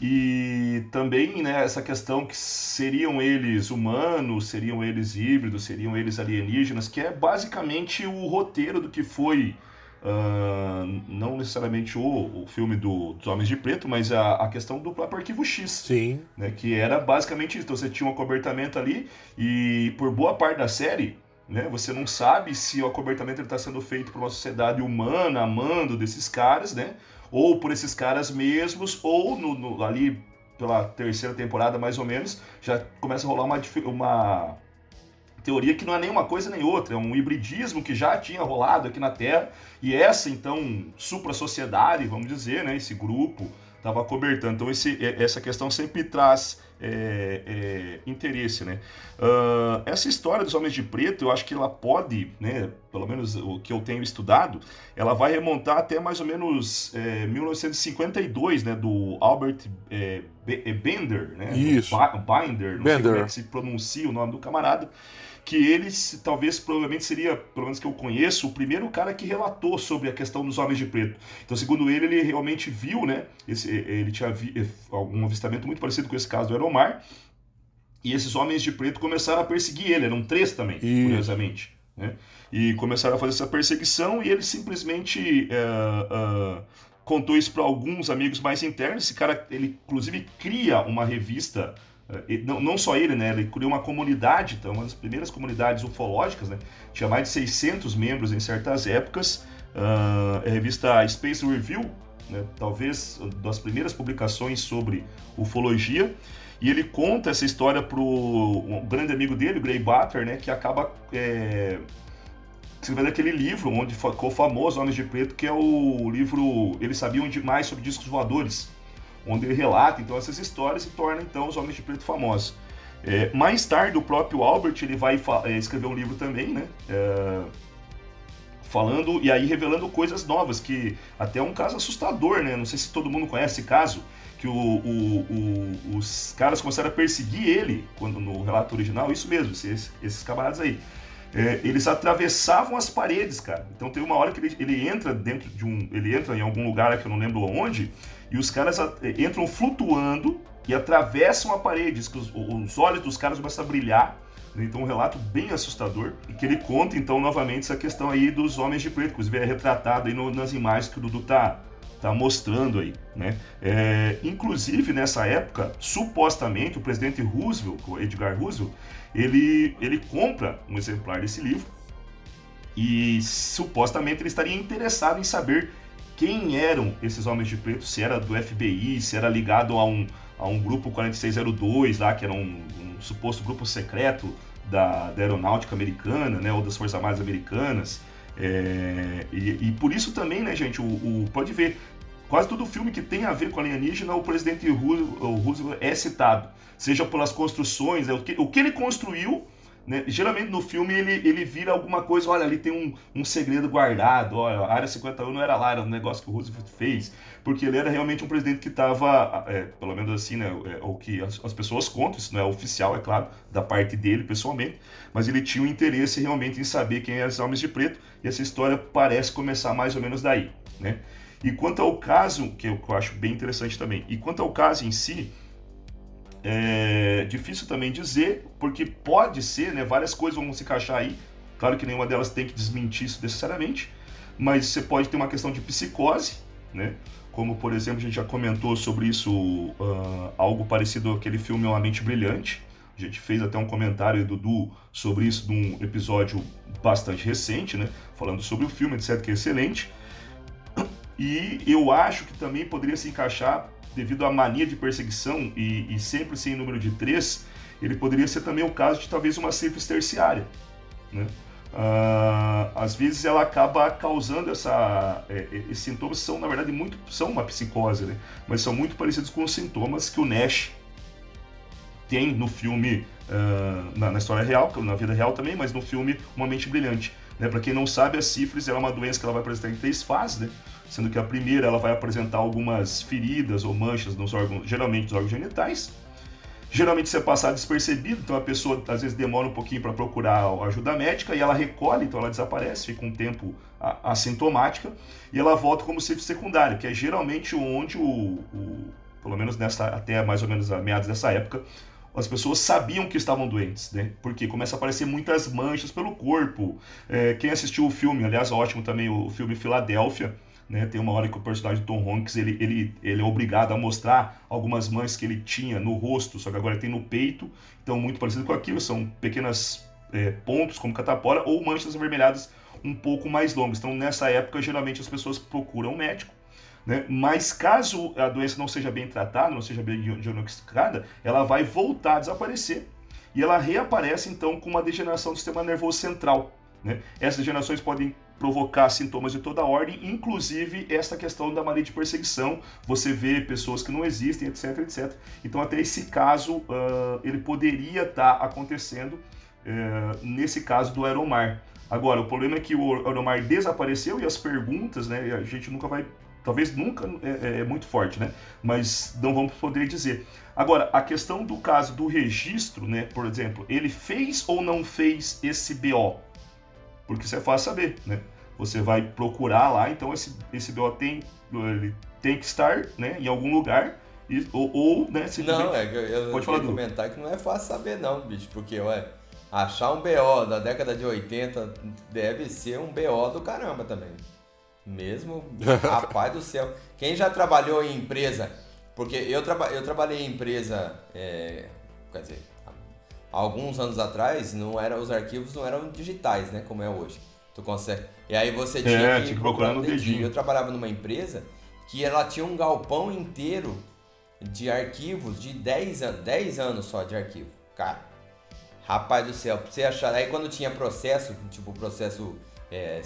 E também né, essa questão que seriam eles humanos, seriam eles híbridos, seriam eles alienígenas, que é basicamente o roteiro do que foi, uh, não necessariamente o, o filme do, dos Homens de Preto, mas a, a questão do próprio Arquivo X. Sim. Né, que era basicamente isso. Então você tinha um acobertamento ali e por boa parte da série, né, você não sabe se o acobertamento está sendo feito por uma sociedade humana, amando desses caras, né? Ou por esses caras mesmos, ou no, no, ali pela terceira temporada mais ou menos, já começa a rolar uma, uma teoria que não é nem uma coisa nem outra, é um hibridismo que já tinha rolado aqui na Terra, e essa então supra-sociedade, vamos dizer, né, esse grupo estava cobertando. Então esse, essa questão sempre traz é, é, interesse, né? Uh, essa história dos Homens de Preto, eu acho que ela pode, né, pelo menos o que eu tenho estudado, ela vai remontar até mais ou menos é, 1952, né, do Albert é, é, Bender, né? Isso. Binder, não Bender. sei como é que se pronuncia o nome do camarada que ele talvez provavelmente seria, pelo menos que eu conheço, o primeiro cara que relatou sobre a questão dos homens de preto. Então, segundo ele, ele realmente viu, né? Esse, ele tinha vi, eh, algum avistamento muito parecido com esse caso do Aeromar. E esses homens de preto começaram a perseguir ele, eram três também, Isso. curiosamente. Né? E começaram a fazer essa perseguição e ele simplesmente uh, uh, contou isso para alguns amigos mais internos. Esse cara, ele inclusive cria uma revista não, não só ele, né? Ele criou uma comunidade, então, uma das primeiras comunidades ufológicas, né? Tinha mais de 600 membros em certas épocas. Uh, a revista Space Review, né? talvez das primeiras publicações sobre ufologia. E ele conta essa história para um grande amigo dele, o Gray Butler, né? Que acaba é, escrevendo aquele livro onde ficou famoso Homens de Preto, que é o livro Eles Sabiam Demais sobre Discos Voadores onde ele relata então essas histórias e torna então os Homens de Preto famosos. É, mais tarde, o próprio Albert ele vai é, escrever um livro também, né? É, falando e aí revelando coisas novas, que até é um caso assustador, né? Não sei se todo mundo conhece esse caso, que o, o, o, os caras começaram a perseguir ele, quando no relato original, isso mesmo, esses, esses camaradas aí. É, eles atravessavam as paredes, cara. Então tem uma hora que ele, ele entra dentro de um. Ele entra em algum lugar que eu não lembro onde, e os caras entram flutuando e atravessam a parede. Que os, os olhos dos caras começam a brilhar. Né? Então, um relato bem assustador. E que ele conta, então, novamente, essa questão aí dos homens de preto. Inclusive, é retratado aí no, nas imagens que o Dudu tá, tá mostrando aí, né? É, inclusive, nessa época, supostamente, o presidente Roosevelt, o Edgar Roosevelt, ele, ele compra um exemplar desse livro e supostamente ele estaria interessado em saber quem eram esses homens de preto, se era do FBI, se era ligado a um, a um grupo 4602 lá, que era um, um suposto grupo secreto da, da, aeronáutica americana, né, ou das Forças Armadas Americanas. É, e, e, por isso também, né, gente, o, o, pode ver, quase todo filme que tem a ver com alienígena, o presidente Roosevelt é citado. Seja pelas construções, né, o, que, o que ele construiu né? Geralmente no filme ele, ele vira alguma coisa, olha, ali tem um, um segredo guardado, olha, a Área 51 não era lá, era um negócio que o Roosevelt fez, porque ele era realmente um presidente que estava, é, pelo menos assim, né, é, o que as, as, pessoas contam, isso não é oficial, é claro, da parte dele pessoalmente, mas ele tinha um interesse realmente em saber quem eram os homens de preto, e essa história parece começar mais ou menos daí, né? E quanto ao caso, que eu, que eu acho bem interessante também, e quanto ao caso em si, é difícil também dizer, porque pode ser, né? Várias coisas vão se encaixar aí. Claro que nenhuma delas tem que desmentir isso necessariamente, mas você pode ter uma questão de psicose, né? Como, por exemplo, a gente já comentou sobre isso, uh, algo parecido àquele filme Uma Mente Brilhante. A gente fez até um comentário, Dudu, sobre isso num episódio bastante recente, né? Falando sobre o filme, etc., que é excelente. E eu acho que também poderia se encaixar devido à mania de perseguição e, e sempre sem número de três, ele poderia ser também o caso de talvez uma sífilis terciária. Né? Uh, às vezes ela acaba causando essa é, é, esses sintomas são na verdade muito são uma psicose né? mas são muito parecidos com os sintomas que o Nash tem no filme uh, na, na, história real na vida real também mas no filme uma mente brilhante né? para quem não sabe a sífilis é uma doença que ela vai apresentar em três fases né? Sendo que a primeira ela vai apresentar algumas feridas ou manchas nos órgãos, geralmente nos órgãos genitais. Geralmente isso é despercebido, então a pessoa às vezes demora um pouquinho para procurar ajuda médica e ela recolhe, então ela desaparece, fica um tempo assintomática e ela volta como sífilis secundário, que é geralmente onde o, o, pelo menos nessa até mais ou menos a meados dessa época, as pessoas sabiam que estavam doentes, né? Porque começa a aparecer muitas manchas pelo corpo. É, quem assistiu o filme, aliás, ótimo também o filme Filadélfia, né? Tem uma hora que o personagem Tom Hanks ele, ele, ele é obrigado a mostrar algumas manchas que ele tinha no rosto, só que agora tem no peito. Então, muito parecido com aquilo, são pequenas é, pontos como catapora ou manchas avermelhadas um pouco mais longas. Então, nessa época, geralmente as pessoas procuram um médico. Né? Mas caso a doença não seja bem tratada, não seja bem diagnosticada, ela vai voltar a desaparecer e ela reaparece então com uma degeneração do sistema nervoso central. Né? Essas degenerações podem provocar sintomas de toda ordem, inclusive esta questão da mania de perseguição, você vê pessoas que não existem, etc, etc. Então, até esse caso, uh, ele poderia estar tá acontecendo uh, nesse caso do Aeromar. Agora, o problema é que o Aeromar desapareceu e as perguntas, né, a gente nunca vai, talvez nunca, é, é muito forte, né, mas não vamos poder dizer. Agora, a questão do caso do registro, né, por exemplo, ele fez ou não fez esse BO? Porque isso é fácil saber, né? Você vai procurar lá, então esse, esse BO tem, ele tem que estar né, em algum lugar, e, ou, ou né, se Não, é, eu, eu pode falar comentar que não é fácil saber não, bicho, porque, ué, achar um BO da década de 80 deve ser um BO do caramba também. Mesmo, rapaz do céu. Quem já trabalhou em empresa, porque eu, traba, eu trabalhei em empresa, é, quer dizer, alguns anos atrás, não era, os arquivos não eram digitais, né? Como é hoje. Tu consegue. E aí você tinha é, que, tinha que procurar no dedinho. Eu trabalhava numa empresa que ela tinha um galpão inteiro de arquivos de 10 anos, 10 anos só de arquivo. Cara, rapaz do céu, pra você achar. Aí quando tinha processo, tipo processo, é,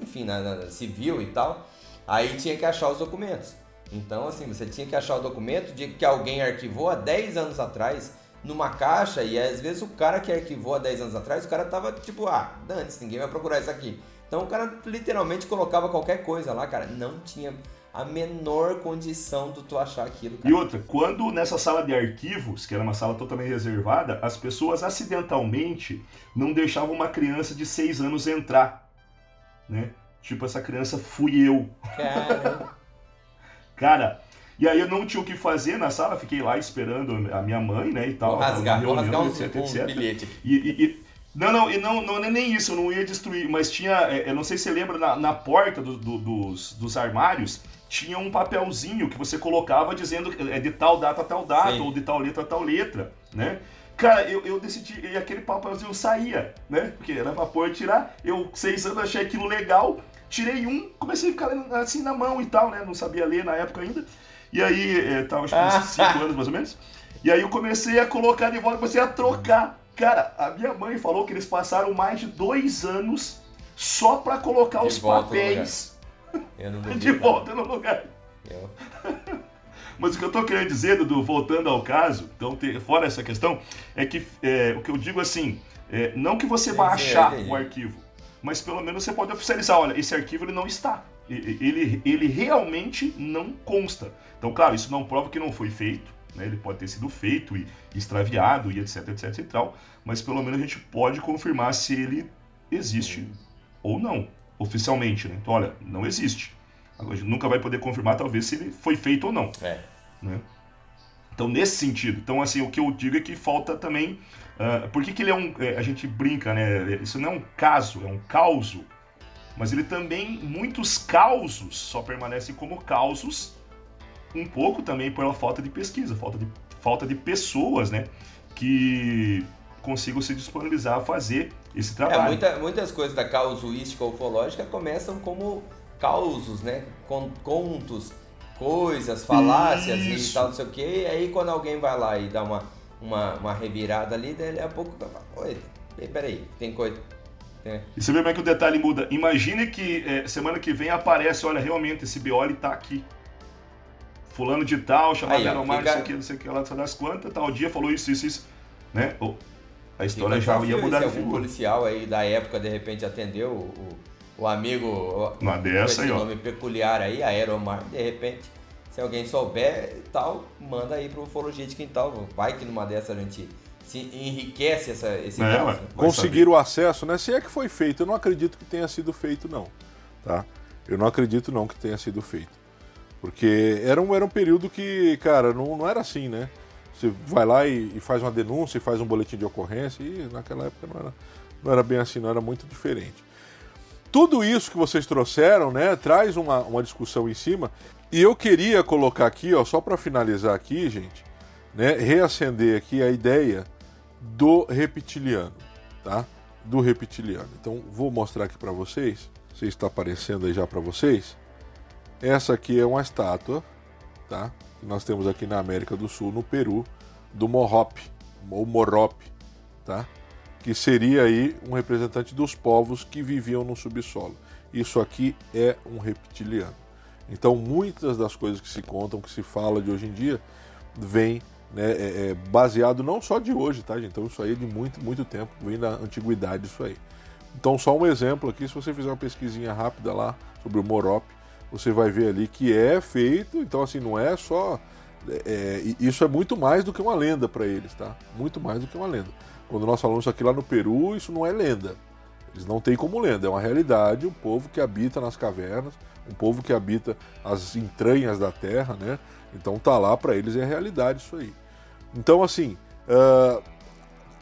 enfim, na, na, civil e tal, aí tinha que achar os documentos. Então, assim, você tinha que achar o documento de que alguém arquivou há 10 anos atrás numa caixa e às vezes o cara que arquivou há 10 anos atrás, o cara tava tipo, ah, antes ninguém vai procurar isso aqui. Então o cara literalmente colocava qualquer coisa lá, cara. Não tinha a menor condição de tu achar aquilo. Cara. E outra, quando nessa sala de arquivos, que era uma sala totalmente reservada, as pessoas acidentalmente não deixavam uma criança de 6 anos entrar, né? Tipo, essa criança fui eu. Cara, cara e aí eu não tinha o que fazer na sala, fiquei lá esperando a minha mãe, né, e tal. Vou rasgar, vou rasgar uns, etc, uns bilhetes. E, e, e, não, não, e não, não é nem isso, eu não ia destruir, mas tinha, é, eu não sei se você lembra, na, na porta do, do, dos, dos armários, tinha um papelzinho que você colocava dizendo é de tal data a tal data, Sim. ou de tal letra a tal letra, né? Cara, eu, eu decidi, e aquele papelzinho saía, né? Porque era pra pôr tirar. Eu, seis anos, achei aquilo legal, tirei um, comecei a ficar assim na mão e tal, né? Não sabia ler na época ainda. E aí, é, tava acho que uns 5 anos mais ou menos. E aí eu comecei a colocar de volta, comecei a trocar. Cara, a minha mãe falou que eles passaram mais de dois anos só para colocar de os papéis de volta no lugar. Eu. Mas o que eu tô querendo dizer, Dudu, voltando ao caso, então, fora essa questão, é que é, o que eu digo assim, é, não que você vá achar o arquivo, mas pelo menos você pode oficializar, olha, esse arquivo ele não está. Ele, ele realmente não consta. Então, claro, isso não prova que não foi feito, né? ele pode ter sido feito e extraviado e etc, etc e tal, mas pelo menos a gente pode confirmar se ele existe ou não, oficialmente. Né? Então, olha, não existe. Agora, a gente nunca vai poder confirmar, talvez, se ele foi feito ou não. É. Né? Então, nesse sentido, então, assim, o que eu digo é que falta também Uh, por que, que ele é um. É, a gente brinca, né? Isso não é um caso, é um causo. Mas ele também, muitos causos só permanecem como causos, um pouco também pela falta de pesquisa, falta de, falta de pessoas, né? Que consigam se disponibilizar a fazer esse é, trabalho. É, muita, muitas coisas da causuística ufológica começam como causos, né? Contos, coisas, falácias Isso. e tal, não sei o quê. E aí quando alguém vai lá e dá uma uma, uma revirada ali, daí a pouco. Oi, peraí, tem coisa. É. E você vê como é que o detalhe muda. Imagine que é, semana que vem aparece, olha, realmente esse Bioli tá aqui. Fulano de tal, chamado Aeromar, fica... não sei o que, não sei o que lá, das quantas, tal dia falou isso, isso, isso. Né? Oh, a história já ia mudar de algum policial aí da época, de repente, atendeu o, o amigo Uma dessa com esse aí, nome peculiar aí, Aeromar, de repente se alguém souber tal, manda aí pro Ufologia de Quintal. Vai que numa dessa a gente se enriquece essa, esse é, caso. Conseguir o acesso, né? Se é que foi feito, eu não acredito que tenha sido feito, não. Tá? Eu não acredito não que tenha sido feito. Porque era um, era um período que, cara, não, não era assim, né? Você vai lá e, e faz uma denúncia e faz um boletim de ocorrência, e naquela época não era, não era bem assim, não era muito diferente. Tudo isso que vocês trouxeram, né, traz uma, uma discussão em cima e eu queria colocar aqui, ó, só para finalizar aqui, gente, né, reacender aqui a ideia do reptiliano, tá? Do reptiliano. Então, vou mostrar aqui para vocês. Se está aparecendo aí já para vocês. Essa aqui é uma estátua, tá? Que nós temos aqui na América do Sul, no Peru, do Morop, ou Morop, tá? que seria aí um representante dos povos que viviam no subsolo. Isso aqui é um reptiliano. Então, muitas das coisas que se contam, que se fala de hoje em dia, vem né, é, é baseado não só de hoje, tá, gente? Então, isso aí é de muito, muito tempo, vem da antiguidade isso aí. Então, só um exemplo aqui, se você fizer uma pesquisinha rápida lá sobre o Morop, você vai ver ali que é feito, então assim, não é só. É, isso é muito mais do que uma lenda para eles, tá? Muito mais do que uma lenda. Quando nós falamos aqui lá no Peru, isso não é lenda. Eles não têm como lenda, é uma realidade, um povo que habita nas cavernas, um povo que habita as entranhas da terra, né? Então tá lá para eles é realidade isso aí. Então assim, uh,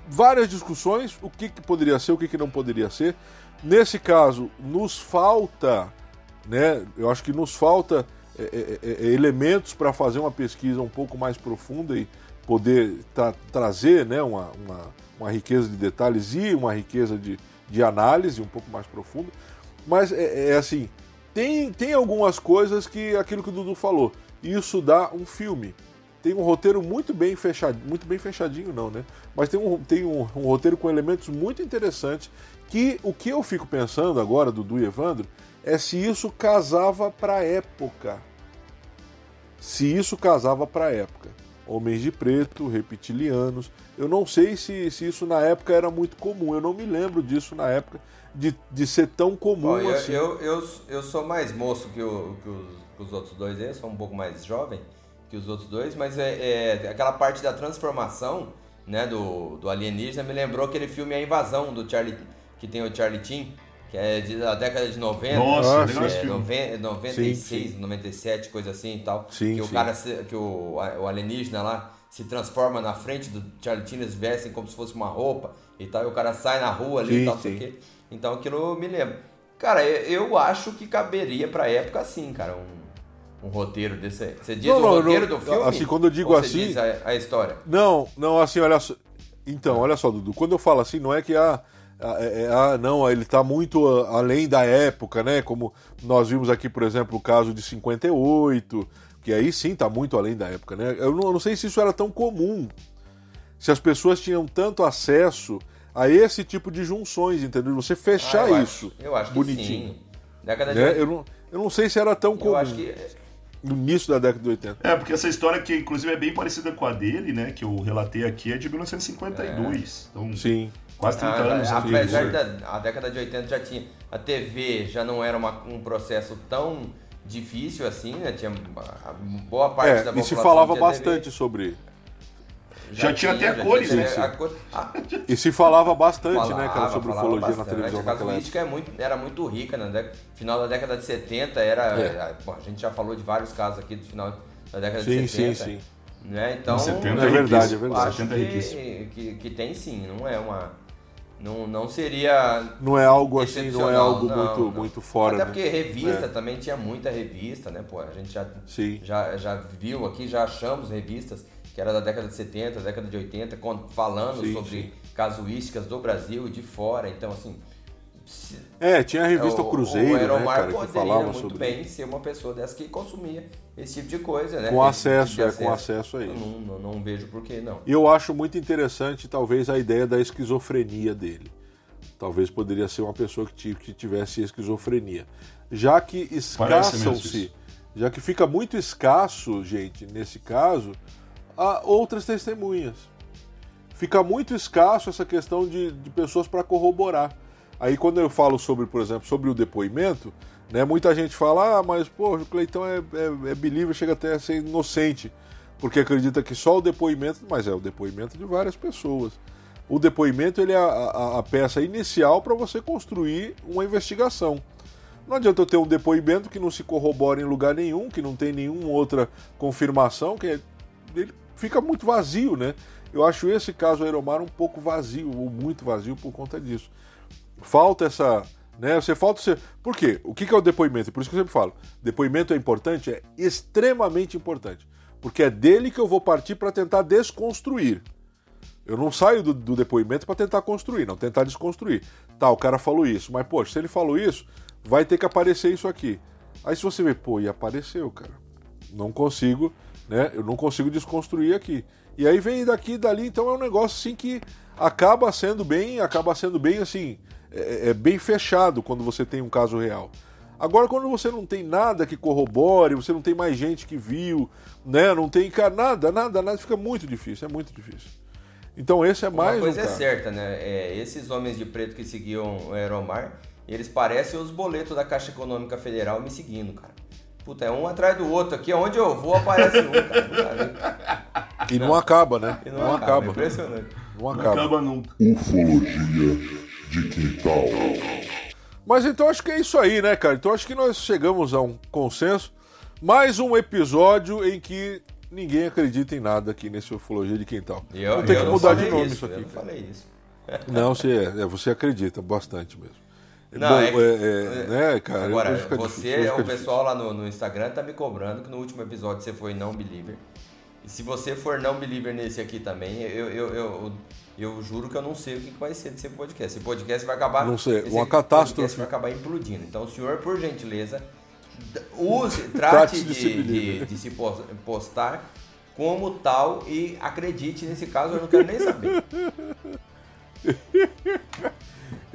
várias discussões, o que, que poderia ser, o que, que não poderia ser. Nesse caso, nos falta né? Eu acho que nos falta é, é, é, é elementos para fazer uma pesquisa um pouco mais profunda e poder tra trazer né, uma, uma, uma, riqueza de detalhes e uma riqueza de, de análise um pouco mais profunda. Mas é, é, assim, tem, tem algumas coisas que aquilo que o Dudu falou, isso dá um filme. Tem um roteiro muito bem fechadinho, muito bem fechadinho não, né? Mas tem um, tem um, um roteiro com elementos muito interessantes que o que eu fico pensando agora, Dudu e Evandro, é se isso casava para a época. Se isso casava para a época. Homens de preto, reptilianos. Eu não sei se, se isso na época era muito comum. Eu não me lembro disso na época de, de ser tão comum Bom, assim. Eu, eu, eu, sou mais moço que, o, que, os, que os outros dois, eu sou um pouco mais jovem que os outros dois, mas é, é aquela parte da transformação né, do, do alienígena me lembrou aquele filme A Invasão do Charlie que tem o Charlie Chin que é da década de 90. Nossa, legal é, 90, 96, sim, sim. 97, coisa assim e tal. Sim, que o cara, que o, o alienígena lá se transforma na frente do Charlie eles vestem como se fosse uma roupa e tal, e o cara sai na rua ali sim, e tal, sei quê. Então aquilo me lembra. Cara, eu acho que caberia pra época assim, cara, um, um roteiro desse. Você diz não, o não, roteiro não, do filme? Assim, quando eu digo assim. A, a, história? Não, não, assim, olha só. Então, olha só, Dudu. Quando eu falo assim, não é que a. Ah, ah, é, é, ah, não, ele está muito além da época, né? Como nós vimos aqui, por exemplo, o caso de 58, que aí sim está muito além da época, né? Eu não, eu não sei se isso era tão comum, se as pessoas tinham tanto acesso a esse tipo de junções, entendeu? Você fechar ah, eu isso acho, eu acho bonitinho. sim. Década né? de... eu, não, eu não sei se era tão comum. Eu acho que no início da década de 80. É, porque essa história que inclusive é bem parecida com a dele, né, que eu relatei aqui, é de 1952. É. Então, Sim. Quase 30 ah, anos. Apesar da a década de 80 já tinha. A TV já não era uma, um processo tão difícil assim, né? Tinha boa parte é, da população. E se falava bastante TV. sobre. Já, já tinha, até já cores, né? A... E se falava bastante, falava, né, cara, sobre ufologia bastante. na televisão. A casuística é muito, era muito rica, né? Final da década de 70 era. É. Bom, a gente já falou de vários casos aqui do final da década sim, de 70. Sim, sim, sim. Né? Então, 70 é verdade, é verdade. Acho que, que, que tem sim, não é uma não, não seria. Não é algo assim, não é algo não, muito, não. muito fora. Até né? porque revista é. também tinha muita revista, né? Pô, a gente já, Sim. já, já viu aqui, já achamos revistas que era da década de 70, década de 80, falando sim, sobre sim. casuísticas do Brasil e de fora. Então, assim. É, tinha a revista o, Cruzeiro, o né, cara, que falava muito sobre... bem ser uma pessoa dessa que consumia esse tipo de coisa, né? Com acesso, tipo é, com acesso a isso. Não, não, não vejo por que não. E eu acho muito interessante, talvez, a ideia da esquizofrenia dele. Talvez poderia ser uma pessoa que, que tivesse esquizofrenia. Já que escassam-se, já que fica muito escasso, gente, nesse caso, há outras testemunhas. Fica muito escasso essa questão de, de pessoas para corroborar. Aí quando eu falo sobre, por exemplo, sobre o depoimento, né, muita gente fala, ah, mas pô, o Cleitão é, é, é believer, chega até a ser inocente, porque acredita que só o depoimento, mas é o depoimento de várias pessoas. O depoimento ele é a, a, a peça inicial para você construir uma investigação. Não adianta eu ter um depoimento que não se corrobora em lugar nenhum, que não tem nenhuma outra confirmação, que é, ele fica muito vazio, né? Eu acho esse caso Aeromar um pouco vazio, ou muito vazio por conta disso falta essa. Né, você falta. Você... Por quê? O que é o depoimento? Por isso que eu sempre falo: depoimento é importante, é extremamente importante. Porque é dele que eu vou partir para tentar desconstruir. Eu não saio do, do depoimento para tentar construir, não, tentar desconstruir. Tá, o cara falou isso, mas, poxa, se ele falou isso, vai ter que aparecer isso aqui. Aí se você vê, pô, e apareceu, cara. não consigo, né? Eu não consigo desconstruir aqui. E aí vem daqui e dali, então é um negócio assim que acaba sendo bem, acaba sendo bem assim, é, é bem fechado quando você tem um caso real. Agora, quando você não tem nada que corrobore, você não tem mais gente que viu, né? Não tem cara, nada, nada, nada, fica muito difícil, é muito difícil. Então esse é mais. Uma coisa um é certa, né? É, esses homens de preto que seguiam o Aeromar, eles parecem os boletos da Caixa Econômica Federal me seguindo, cara. Puta, é um atrás do outro. Aqui onde eu vou aparece um, cara. E não, acaba, né? E não, acaba. É impressionante. Não Não acaba. acaba nunca. Ufologia de quintal. Mas então acho que é isso aí, né, cara? Então acho que nós chegamos a um consenso. Mais um episódio em que ninguém acredita em nada aqui nesse Ufologia de Quintal. Eu, Vamos ter eu que não mudar falei de nome isso, isso aqui. Eu não falei isso. Não, você, é, você acredita bastante mesmo. Não, Bom, é que- é, é, né, cara? Agora, fica difícil, você, fica o difícil. pessoal lá no, no Instagram tá me cobrando que no último episódio você foi não believer. E se você for não believer nesse aqui também, eu, eu, eu, eu juro que eu não sei o que vai ser desse podcast. Esse podcast vai acabar. Não sei, uma catástrofe. podcast vai acabar implodindo. Então, o senhor, por gentileza, use, Trate trate de de, de, de se pos- postar como tal e acredite nesse caso, eu não quero nem saber.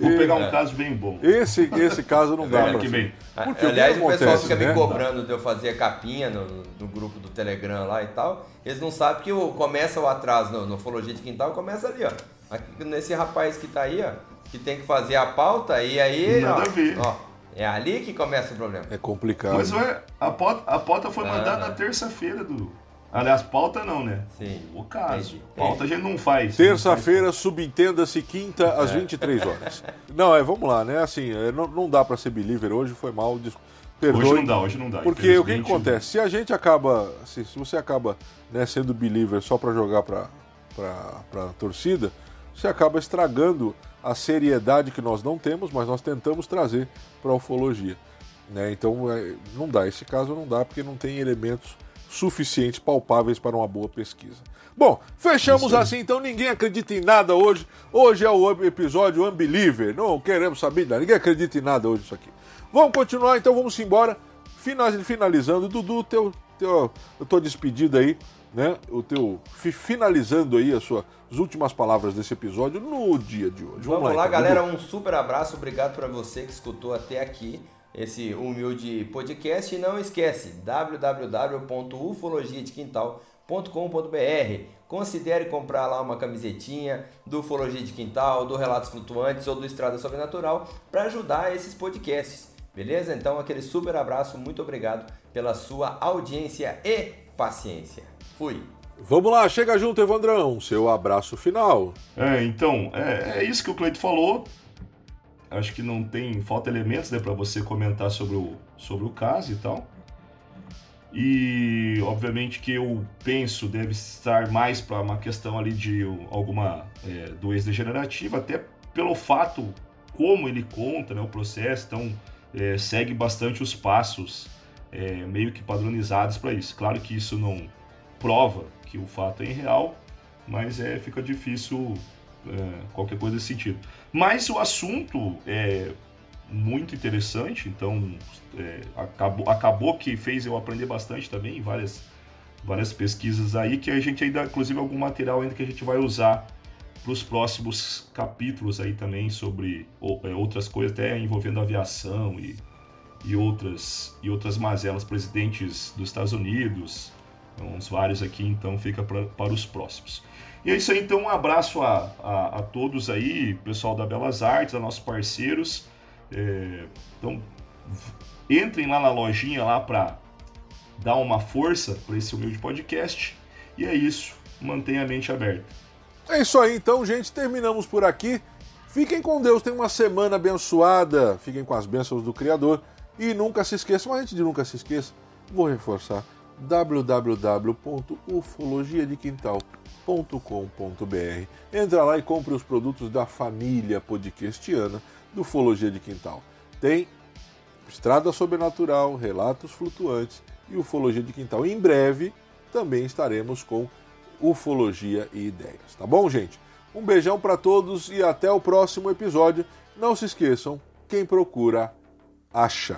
Vou pegar um É. caso bem bom. Esse, esse caso não dá Ano pra que ser. vem. Porque Aliás, o pessoal fica me né? cobrando de eu fazer capinha no, no grupo do Telegram lá e tal. Eles não sabem que o, começa o atraso no, no Ufologia de Quintal, começa ali, ó. Aqui, nesse rapaz que tá aí, ó, que tem que fazer a pauta, e aí, Nada ó, a ver. ó, é ali que começa o problema. É complicado. Mas ué, a pauta, a pauta foi mandada Ah. na terça-feira do. Aliás, pauta não, né? Sim. O caso. Entendi. Pauta a gente não faz. Terça-feira, subentenda-se, quinta, às É. 23 horas. Não, é, vamos lá, né? Assim, é, não, não dá pra ser believer hoje, foi mal, perdoe. Hoje não dá, hoje não dá. Porque o que, acontece? Se a gente acaba, se, se você acaba né, sendo believer só pra jogar pra, pra, pra torcida, você acaba estragando a seriedade que nós não temos, mas nós tentamos trazer pra ufologia. Né? Então, é, não dá. Esse caso não dá porque não tem elementos suficientes, palpáveis para uma boa pesquisa. Bom, fechamos assim, então ninguém acredita em nada hoje. Hoje é o episódio Unbeliever. Não queremos saber de nada. Ninguém acredita em nada hoje isso aqui. Vamos continuar, então vamos embora. Final- Finalizando, Dudu, teu, teu, eu tô despedido aí, né? O teu fi- finalizando aí as suas as últimas palavras desse episódio no dia de hoje. Vamos, Vamos lá, então, galera. Um super abraço. Obrigado para você que escutou até aqui esse humilde podcast. E não esquece, www.ufologiadequintal.com.br Considere comprar lá uma camisetinha do Ufologia de Quintal, do Relatos Flutuantes ou do Estrada Sobrenatural para ajudar esses podcasts. Beleza? Então, aquele super abraço. Muito obrigado pela sua audiência e paciência. Fui! Vamos lá, chega junto, Evandrão. Seu abraço final. É, então, é, é isso que o Cleito falou. Acho que não tem falta elementos né, para você comentar sobre o, sobre o caso e tal. E obviamente que eu penso deve estar mais para uma questão ali de alguma é, doença degenerativa, até pelo fato como ele conta né, o processo, então é, segue bastante os passos é, meio que padronizados para isso. Claro que isso não prova que o fato é irreal, mas é, fica difícil qualquer coisa nesse sentido. Mas o assunto é muito interessante, então é, acabou, acabou que fez eu aprender bastante também, várias, várias pesquisas aí, que a gente ainda, inclusive algum material ainda que a gente vai usar para os próximos capítulos aí também sobre é, outras coisas, até envolvendo aviação e, e, outras, e outras mazelas, presidentes dos Estados Unidos, uns vários aqui, então fica pra, para os próximos. E é isso aí, então um abraço a, a, a todos aí, pessoal da Belas Artes, a nossos parceiros. É, então entrem lá na lojinha lá para dar uma força para esse humilde podcast. E é isso, mantenha a mente aberta. É isso aí, então, gente. Terminamos por aqui. Fiquem com Deus, tenham uma semana abençoada. Fiquem com as bênçãos do Criador. E nunca se esqueçam, mas antes de nunca se esqueça, vou reforçar www.ufologiadequintal.com.br. Entra lá e compre os produtos da família podcastiana do Ufologia de Quintal. Tem Estrada Sobrenatural, Relatos Flutuantes e Ufologia de Quintal. Em breve também estaremos com Ufologia e Ideias. Tá bom, gente? Um beijão para todos e até o próximo episódio. Não se esqueçam, quem procura, acha.